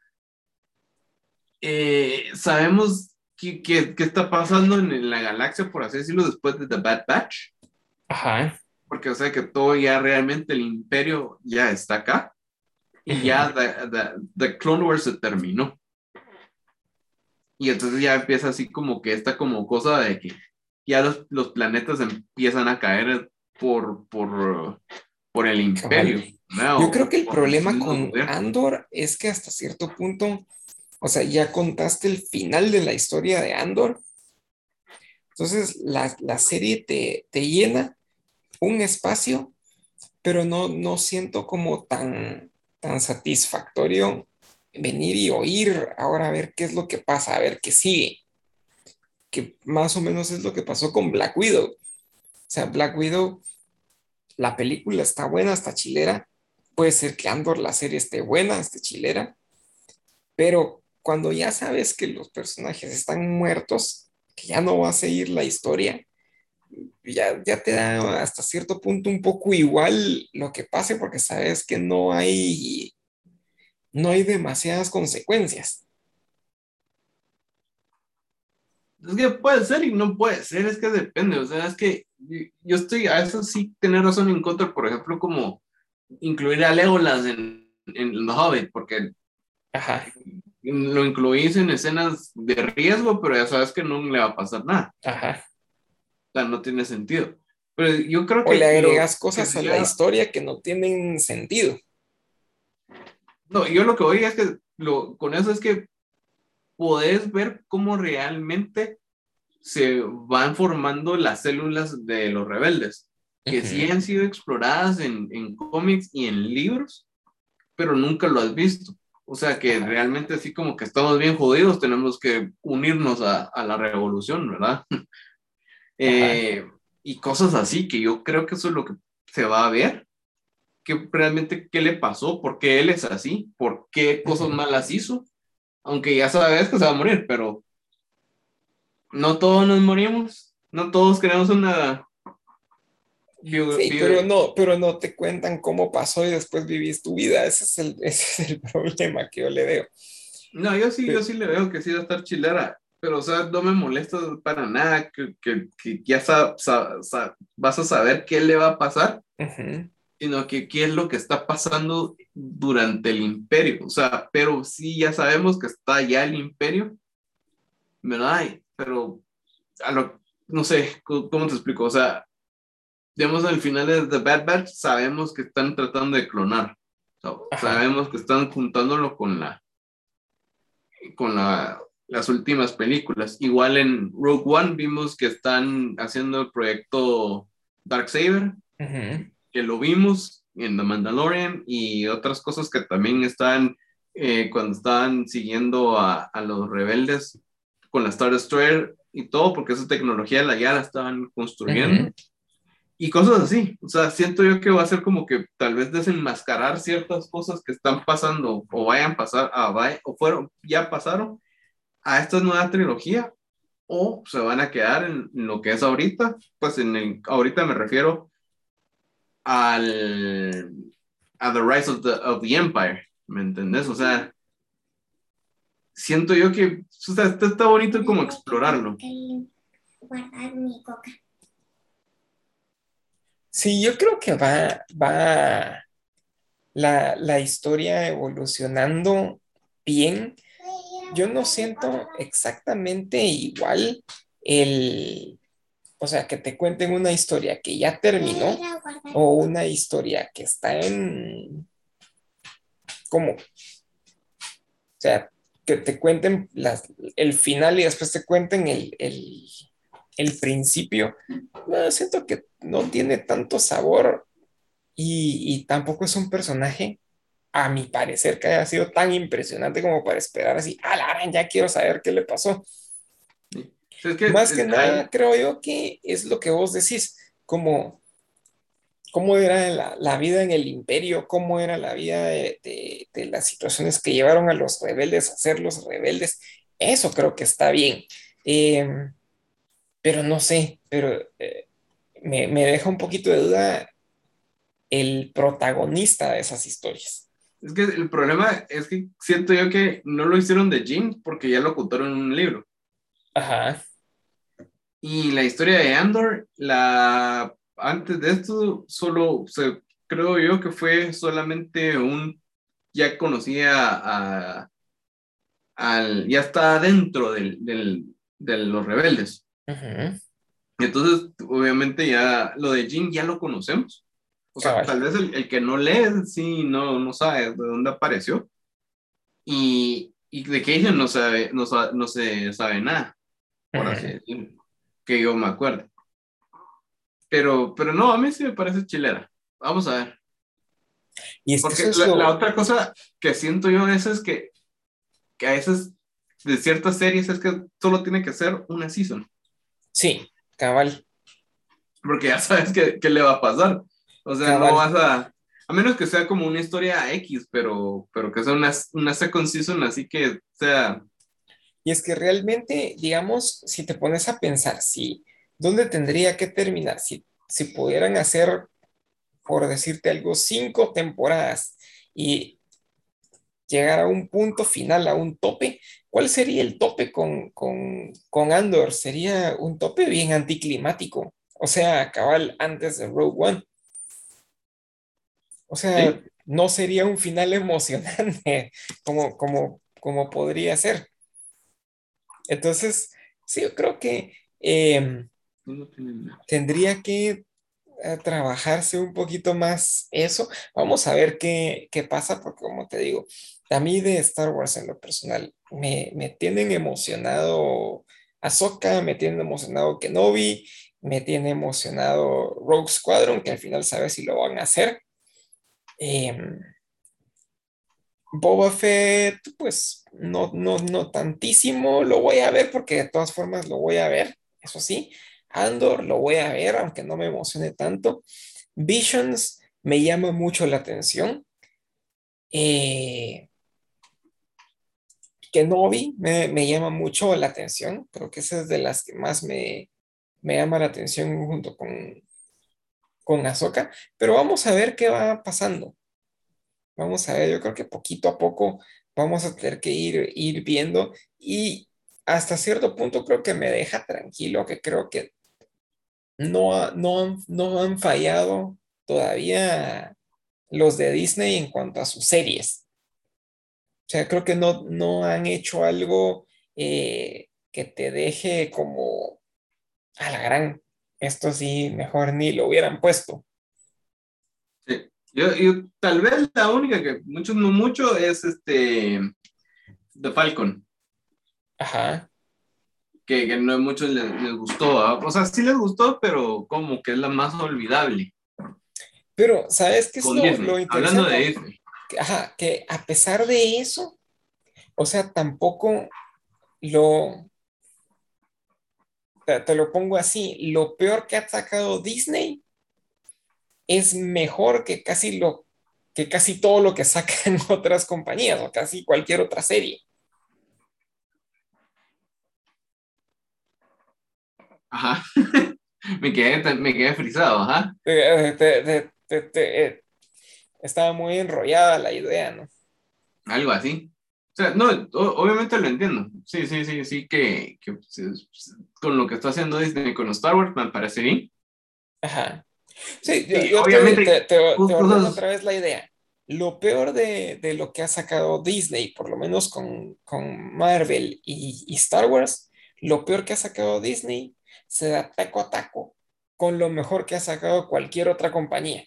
eh, sabemos ¿Qué, está pasando en, la galaxia, por así decirlo, después de The Bad Batch? Ajá. Porque, o sea, que todo ya realmente el imperio ya está acá y ya the, Clone Wars se terminó. Y entonces ya empieza así como que esta como cosa de que ya los, los planetas empiezan a caer por, por, por el imperio. Yo creo que el problema con Andor es que hasta cierto punto o sea, ya contaste el final de la historia de Andor. Entonces, la, serie te, llena un espacio, pero no, no siento como tan, tan satisfactorio venir y oír, ahora a ver qué es lo que pasa, a ver qué sigue. Que más o menos es lo que pasó con Black Widow. O sea, Black Widow, la película está buena, está chilera. Puede ser que Andor, la serie, esté buena, esté chilera. Pero cuando ya sabes que los personajes están muertos, que ya no va a seguir la historia, ya, ya te da hasta cierto punto un poco igual lo que pase porque sabes que no hay, no hay demasiadas consecuencias. Es que puede ser y no puede ser, es que depende, o sea, es que yo estoy, a eso sí tener razón en contra, por ejemplo, como incluir a Legolas en, en The Hobbit, porque Ajá. Lo incluís en escenas de riesgo, pero ya sabes que no le va a pasar nada. Ajá. O sea, no tiene sentido. Pero yo creo O que... le lo agregas cosas a la historia que no tienen sentido. No, yo lo que voy es que lo, con eso es que podés ver cómo realmente se van formando las células de los rebeldes, que sí han sido exploradas en, en cómics y en libros, pero nunca lo has visto. O sea que realmente así como que estamos bien jodidos, tenemos que unirnos a, a la revolución, ¿verdad? Eh, y cosas así, que yo creo que eso es lo que se va a ver, que realmente qué le pasó, por qué él es así, por qué cosas malas hizo, aunque ya sabes que se va a morir, pero no todos nos morimos, no todos creamos una... Sí, pero no, pero no te cuentan cómo pasó y después vivís tu vida. Ese es el, ese es el problema que yo le veo. No, yo sí, Pero- yo sí le veo que sí va a estar chilera, pero o sea, no me molesta para nada que, que, que ya sa- sa- sa- vas a saber qué le va a pasar, Ujú. sino que qué es lo que está pasando durante el imperio. O sea, pero sí ya sabemos que está ya el imperio, ¿verdad? Pero, a lo, no sé, ¿cómo cómo te explico? O sea, digamos al final de The Bad Batch, sabemos que están tratando de clonar. Sabemos que están juntándolo con la con la- las últimas películas. Igual en Rogue One vimos que están haciendo el proyecto Darksaber, Ujú. que lo vimos en The Mandalorian y otras cosas que también están eh, cuando estaban siguiendo a, a los rebeldes con la Star Destroyer y todo, porque esa tecnología la, ya la estaban construyendo. Y cosas así. O sea, siento yo que va a ser como que tal vez desenmascarar ciertas cosas que están pasando o vayan a pasar, a, vay- o fueron, ya pasaron a esta nueva trilogía o se van a quedar en, en lo que es ahorita. Pues en el, ahorita me refiero al a The Rise of the, of the Empire, ¿me entendés? O sea, siento yo que o sea, está, está bonito como explorarlo. Guardar mi coca. Sí, yo creo que va, va la, la historia evolucionando bien. Yo no siento exactamente igual el, o sea, que te cuenten una historia que ya terminó o una historia que está en, ¿cómo? O sea, que te cuenten las- el final y después te cuenten el, el, el principio. No, siento que no tiene tanto sabor y, y tampoco es un personaje, a mi parecer, que haya sido tan impresionante como para esperar así, a la gran, ya quiero saber qué le pasó. Es que, Más que nada, creo yo que es lo que vos decís, como cómo era la, la vida en el imperio, cómo era la vida de, de- de las situaciones que llevaron a los rebeldes a ser los rebeldes. Eso creo que está bien. Eh, pero no sé, pero eh, me, me deja un poquito de duda el protagonista de esas historias. Es que el problema es que siento yo que no lo hicieron de Jim porque ya lo contaron en un libro. Ajá, Y la historia de Andor, la, antes de esto, solo se, creo yo que fue solamente un, ya conocía a, al, ya está dentro del, del, de los rebeldes. Entonces, obviamente ya lo de Jim ya lo conocemos. O sea, Cabal. tal vez el, el que no lee, sí, no, no sabe de dónde apareció. Y, y de Cajun no, sabe, no, no se sabe nada, por así decirlo, que yo me acuerdo. Pero, pero no, a mí sí me parece chilera. Vamos a ver. Y es que Porque es la, lo- la otra cosa que siento yo es, es que que a veces de ciertas series es que solo tiene que ser una season. Sí, cabal. Porque ya sabes qué, qué le va a pasar. O sea, Cabal. no vas a. A menos que sea como una historia X, pero, pero que sea una, una second season, así que sea. Y es que realmente, digamos, si te pones a pensar, si, ¿dónde tendría que terminar? Si, si pudieran hacer, por decirte algo, cinco temporadas y llegar a un punto final, a un tope, ¿cuál sería el tope con, con, con Andor? Sería un tope bien anticlimático, o sea, cabal antes de Rogue One. O sea, Sí. no sería un final emocionante como, como, como podría ser. Entonces, sí, yo creo que nada. tendría que eh, trabajarse un poquito más eso. Vamos a ver qué, qué pasa, porque como te digo, a mí de Star Wars en lo personal me, me tienen emocionado Ahsoka, me tienen emocionado Kenobi, me tiene emocionado Rogue Squadron, que al final sabe si lo van a hacer. Em, Boba Fett, pues no, no, no tantísimo, lo voy a ver porque de todas formas lo voy a ver, eso sí. Andor lo voy a ver, aunque no me emocione tanto. Visions me llama mucho la atención. Eh, Kenobi me, me llama mucho la atención, creo que esa es de las que más me, me llama la atención junto con, con Ahsoka, pero vamos a ver qué va pasando. Vamos a ver, yo creo que poquito a poco vamos a tener que ir, ir viendo y hasta cierto punto creo que me deja tranquilo, que creo que no, no, no han fallado todavía los de Disney en cuanto a sus series. O sea, creo que no, no han hecho algo eh, que te deje como a la gran. Esto sí, mejor ni lo hubieran puesto. Sí. Yo, yo- tal vez la única que muchos no mucho es este The Falcon, Ajá. que, que no a muchos les, les gustó. ¿ah? O sea, sí les gustó, pero como que es la más olvidable Pero, ¿sabes qué es lo, lo Hablando de interesante? Disney. Que- ajá, que a pesar de eso, o sea, tampoco lo, te, te lo pongo así, lo peor que ha sacado Disney es mejor que casi lo, que casi todo lo que sacan otras compañías o casi cualquier otra serie. Ajá. me quedé, me quedé frisado, ajá. Eh, te- te- te- te- eh, estaba muy enrollada la idea, ¿no? Algo así. O sea, no, o- obviamente lo entiendo. Sí, sí, sí, sí, que, que, pues, es- con lo que está haciendo Disney con Star Wars me parece bien. Ajá. Sí, yo, Sí, yo te- obviamente, te, otra vez la idea. Lo peor de, de lo que ha sacado Disney, por lo menos con, con Marvel y, y Star Wars, lo peor que ha sacado Disney se da taco a taco con lo mejor que ha sacado cualquier otra compañía.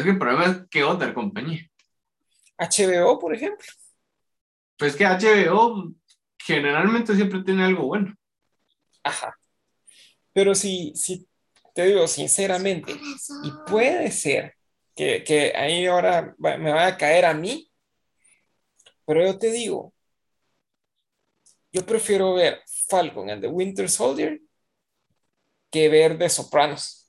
Es que el problema es que otra compañía. HBO, por ejemplo. Pues que HBO generalmente siempre tiene algo bueno. Ajá. Pero si, si te digo sinceramente, y puede ser que, que ahí ahora me va a caer a mí, pero yo te digo, yo prefiero ver Falcon and the Winter Soldier que ver The Sopranos.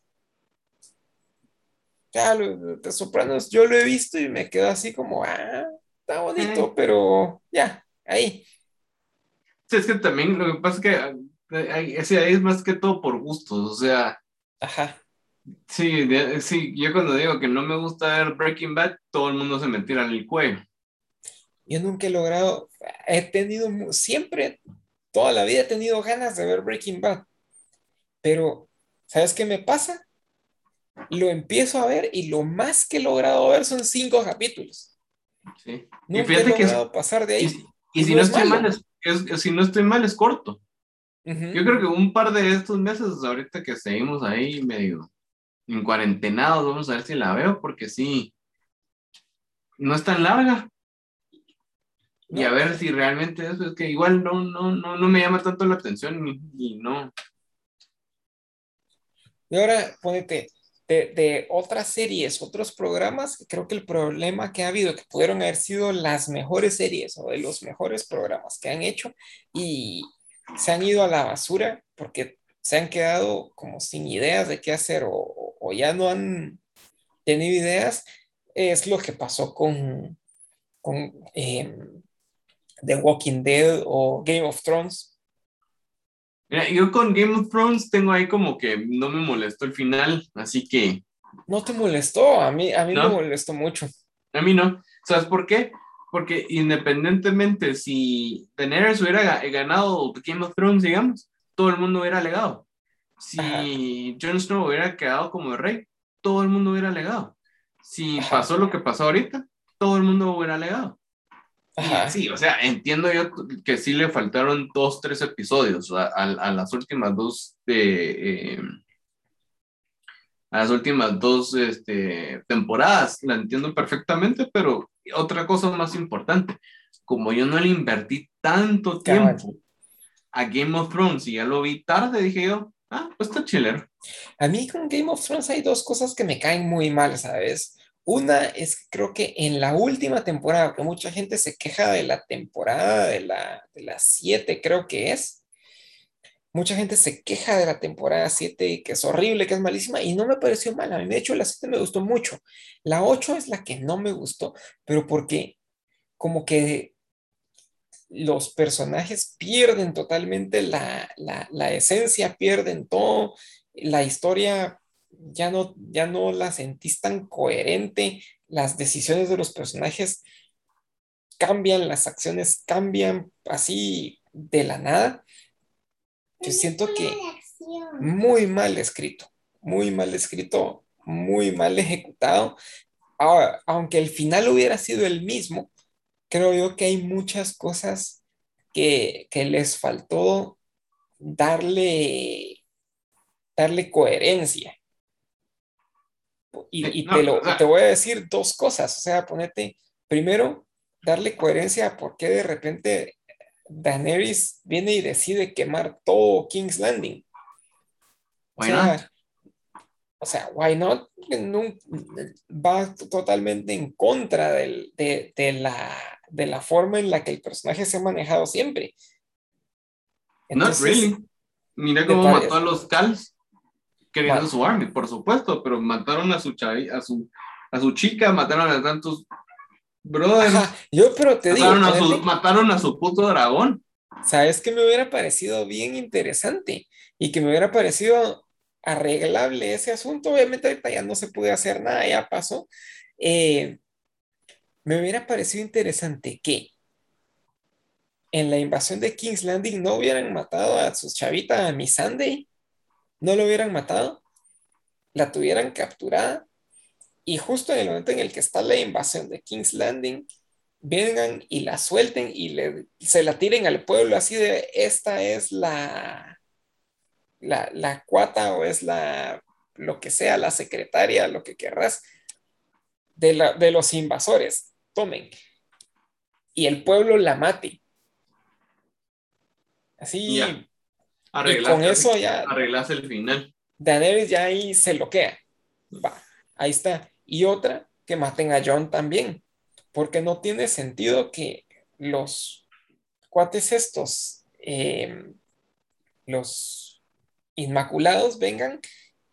Ya, lo- The Sopranos yo lo he visto y me quedo así como, ah, está bonito, pero ya, ahí. Sí, es que también lo que pasa es que eh, ahí es más que todo por gustos. O sea, Ajá. sí, de- sí, yo cuando digo que no me gusta ver Breaking Bad, todo el mundo se me tira en el cuello. Yo nunca he logrado, he tenido, siempre, toda la vida he tenido ganas de ver Breaking Bad, pero ¿sabes qué me pasa? Lo empiezo a ver y lo más que he logrado ver son cinco capítulos. Sí. Y Nunca he fíjate que logrado pasar de y, ahí. si- y Y si no no es estoy malo. mal, es, es- si no estoy mal, es corto. Yo creo que un par de estos meses, ahorita que seguimos ahí medio en cuarentenados, vamos a ver si la veo, porque sí, no es tan larga. Y a ver si realmente eso es que igual no, no, no, no me llama tanto la atención y, y no. Y ahora, ponete, de, otras series, otros programas, creo que el problema que ha habido, que pudieron haber sido las mejores series o de los mejores programas que han hecho y se han ido a la basura porque se han quedado como sin ideas de qué hacer o, ya no han tenido ideas, es lo que pasó con, con eh, The Walking Dead o Game of Thrones. Mira, yo con Game of Thrones tengo ahí como que no me molestó el final, así que ¿No te molestó? A mí, a mí No. me molestó mucho. a mí no. ¿Sabes por qué? Porque independientemente si Daenerys hubiera ga- ganado Game of Thrones, digamos, todo el mundo hubiera legado. Si Ajá. Jon Snow hubiera quedado como rey, todo el mundo hubiera legado. Si Ajá. pasó lo que pasó ahorita, todo el mundo hubiera legado. Ajá. Sí, o sea, entiendo yo que sí le faltaron dos, tres episodios a, a- a las últimas dos de, eh, a las últimas dos este, temporadas, la entiendo perfectamente, pero otra cosa más importante, como yo no le invertí tanto Cabal. tiempo a Game of Thrones y ya lo vi tarde, dije yo, ah, pues está chilero. A mí con Game of Thrones hay dos cosas que me caen muy mal, ¿sabes? Una es creo que en la última temporada, que mucha gente se queja de la temporada de la, de la 7, creo que es. Mucha gente se queja de la temporada 7 y que es horrible, que es malísima, y no me pareció mal. A mí, de hecho, la 7 me gustó mucho. La 8 es la que no me gustó, pero porque como que los personajes pierden totalmente la, la, la esencia, pierden todo, la historia ya no, ya no la sentís tan coherente, las decisiones de los personajes cambian, las acciones cambian así de la nada. Yo siento que muy mal escrito, muy mal escrito, muy mal ejecutado. Ahora, aunque el final hubiera sido el mismo, creo yo que hay muchas cosas que, que les faltó darle, darle coherencia. Y, y No, te, lo, te voy a decir dos cosas, o sea, ponete, primero, darle coherencia a por qué de repente Daenerys viene y decide quemar todo King's Landing. O Why sea, not? o sea, why not? Nun- va totalmente en contra del- de, de la, de la forma en la que el personaje se ha manejado siempre. Not really. Mira cómo mató a los Cals queriendo su army, por supuesto, pero mataron a su chavi, a su a su chica, mataron a tantos brothers, ajá, yo pero te digo, mataron, a su, mataron a su puto dragón. ¿sabes que me hubiera parecido bien interesante? Y que me hubiera parecido arreglable ese asunto. Obviamente ahorita ya no se puede hacer nada, ya pasó. Eh, me hubiera parecido interesante que en la invasión de King's Landing no hubieran matado a su chavita, a Miss Sunday, no lo hubieran matado, la tuvieran capturada y justo en el momento en el que está la invasión de King's Landing, vengan y la suelten y le, se la tiren al pueblo así de esta es la, la, la cuata o es la, lo que sea, la secretaria, lo que querrás, de, la, de los invasores, tomen. Y el pueblo la mate. Así, Y Arreglaste, con eso ya arreglaste el final. Daenerys ya ahí se loquea. Va, ahí está. Y otra, que maten a John también, porque no tiene sentido que los cuates estos, eh, los Inmaculados, vengan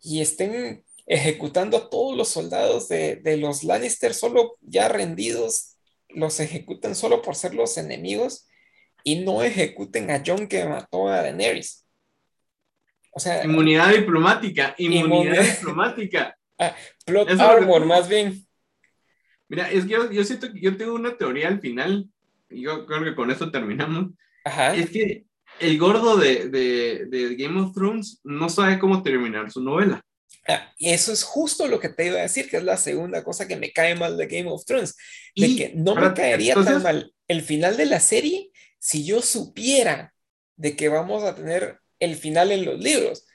y estén ejecutando a todos los soldados de, de los Lannister solo ya rendidos, los ejecutan solo por ser los enemigos y no ejecuten a John que mató a Daenerys. O sea, Inmunidad diplomática, inmunidad Inmunidad. diplomática. plot Eso que- armor, más bien. Mira, es que yo, yo siento que yo tengo una teoría al final, y yo creo que con esto terminamos. Ajá. Es que el gordo de, de, de Game of Thrones no sabe cómo terminar su novela. Ah, y eso es justo lo que te iba a decir, que es la segunda cosa que me cae mal de Game of Thrones, de Y, que no me caería tan mal el final de la serie si yo supiera de que vamos a tener el final en los libros.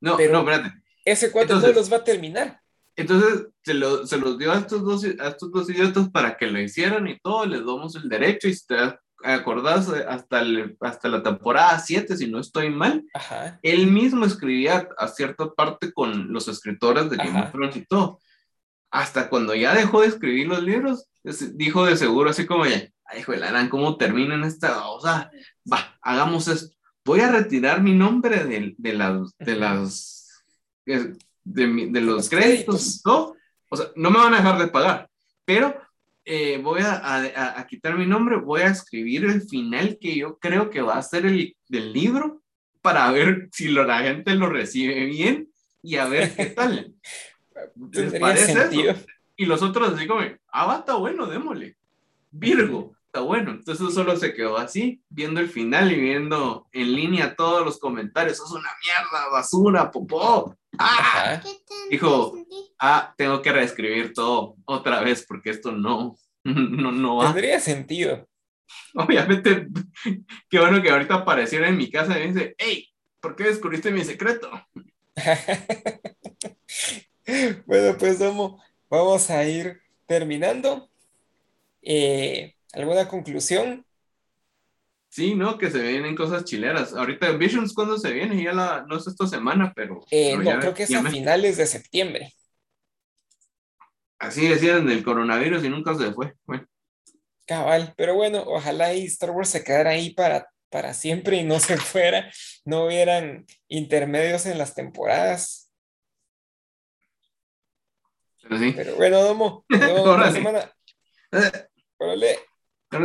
No, Pero- no, espérate. Ese cuate no Entonces- los va a terminar. Entonces se, lo- se los dio a estos, dos, a estos dos idiotas para que lo hicieran y todo, les damos el derecho y si te acordás, hasta, el- hasta la temporada 7, si no estoy mal, Ajá. él mismo escribía a cierta parte con los escritores de Game of Thrones y todo. Hasta cuando ya dejó de escribir los libros, dijo de seguro así como ya, ay, hijo de la gran, ¿cómo terminan esta? O sea, va, hagamos esto. Voy a retirar mi nombre de, de las, de Ujú. las, eh, de, de los créditos. ¿no? O sea, no me van a dejar de pagar, pero eh, voy a, a- a quitar mi nombre, voy a escribir el final que yo creo que va a ser el del libro para ver si lo- la gente lo recibe bien y a ver qué tal. ¿Les parece eso? Y los otros así como, ah, va, está bueno, démosle. Virgo, está bueno. Entonces solo se quedó así, viendo el final y viendo en línea todos los comentarios. Eso es una mierda, basura, popó. Ah, Ajá. ¿Qué te Hijo. entendí? ah, tengo que reescribir todo otra vez porque esto no, no, no va. Tendría sentido. Obviamente, qué bueno que ahorita apareciera en mi casa y me dice, hey, ¿por qué descubriste mi secreto? Bueno, pues Domo, vamos a ir terminando. Eh, ¿alguna conclusión? Sí, ¿no? Que se vienen cosas chileras. Ahorita Visions, ¿cuándo se viene? Ya la, no es esta semana, pero... Eh, pero no, ya- creo que es a me- finales de septiembre. Así decían del coronavirus y nunca se fue. Bueno, Cabal, pero bueno, ojalá y Star Wars se quedara ahí para, para siempre y no se fuera, no hubieran intermedios en las temporadas. pero sí. Pero bueno, Domo, nos vemos la semana. Eh. Órale.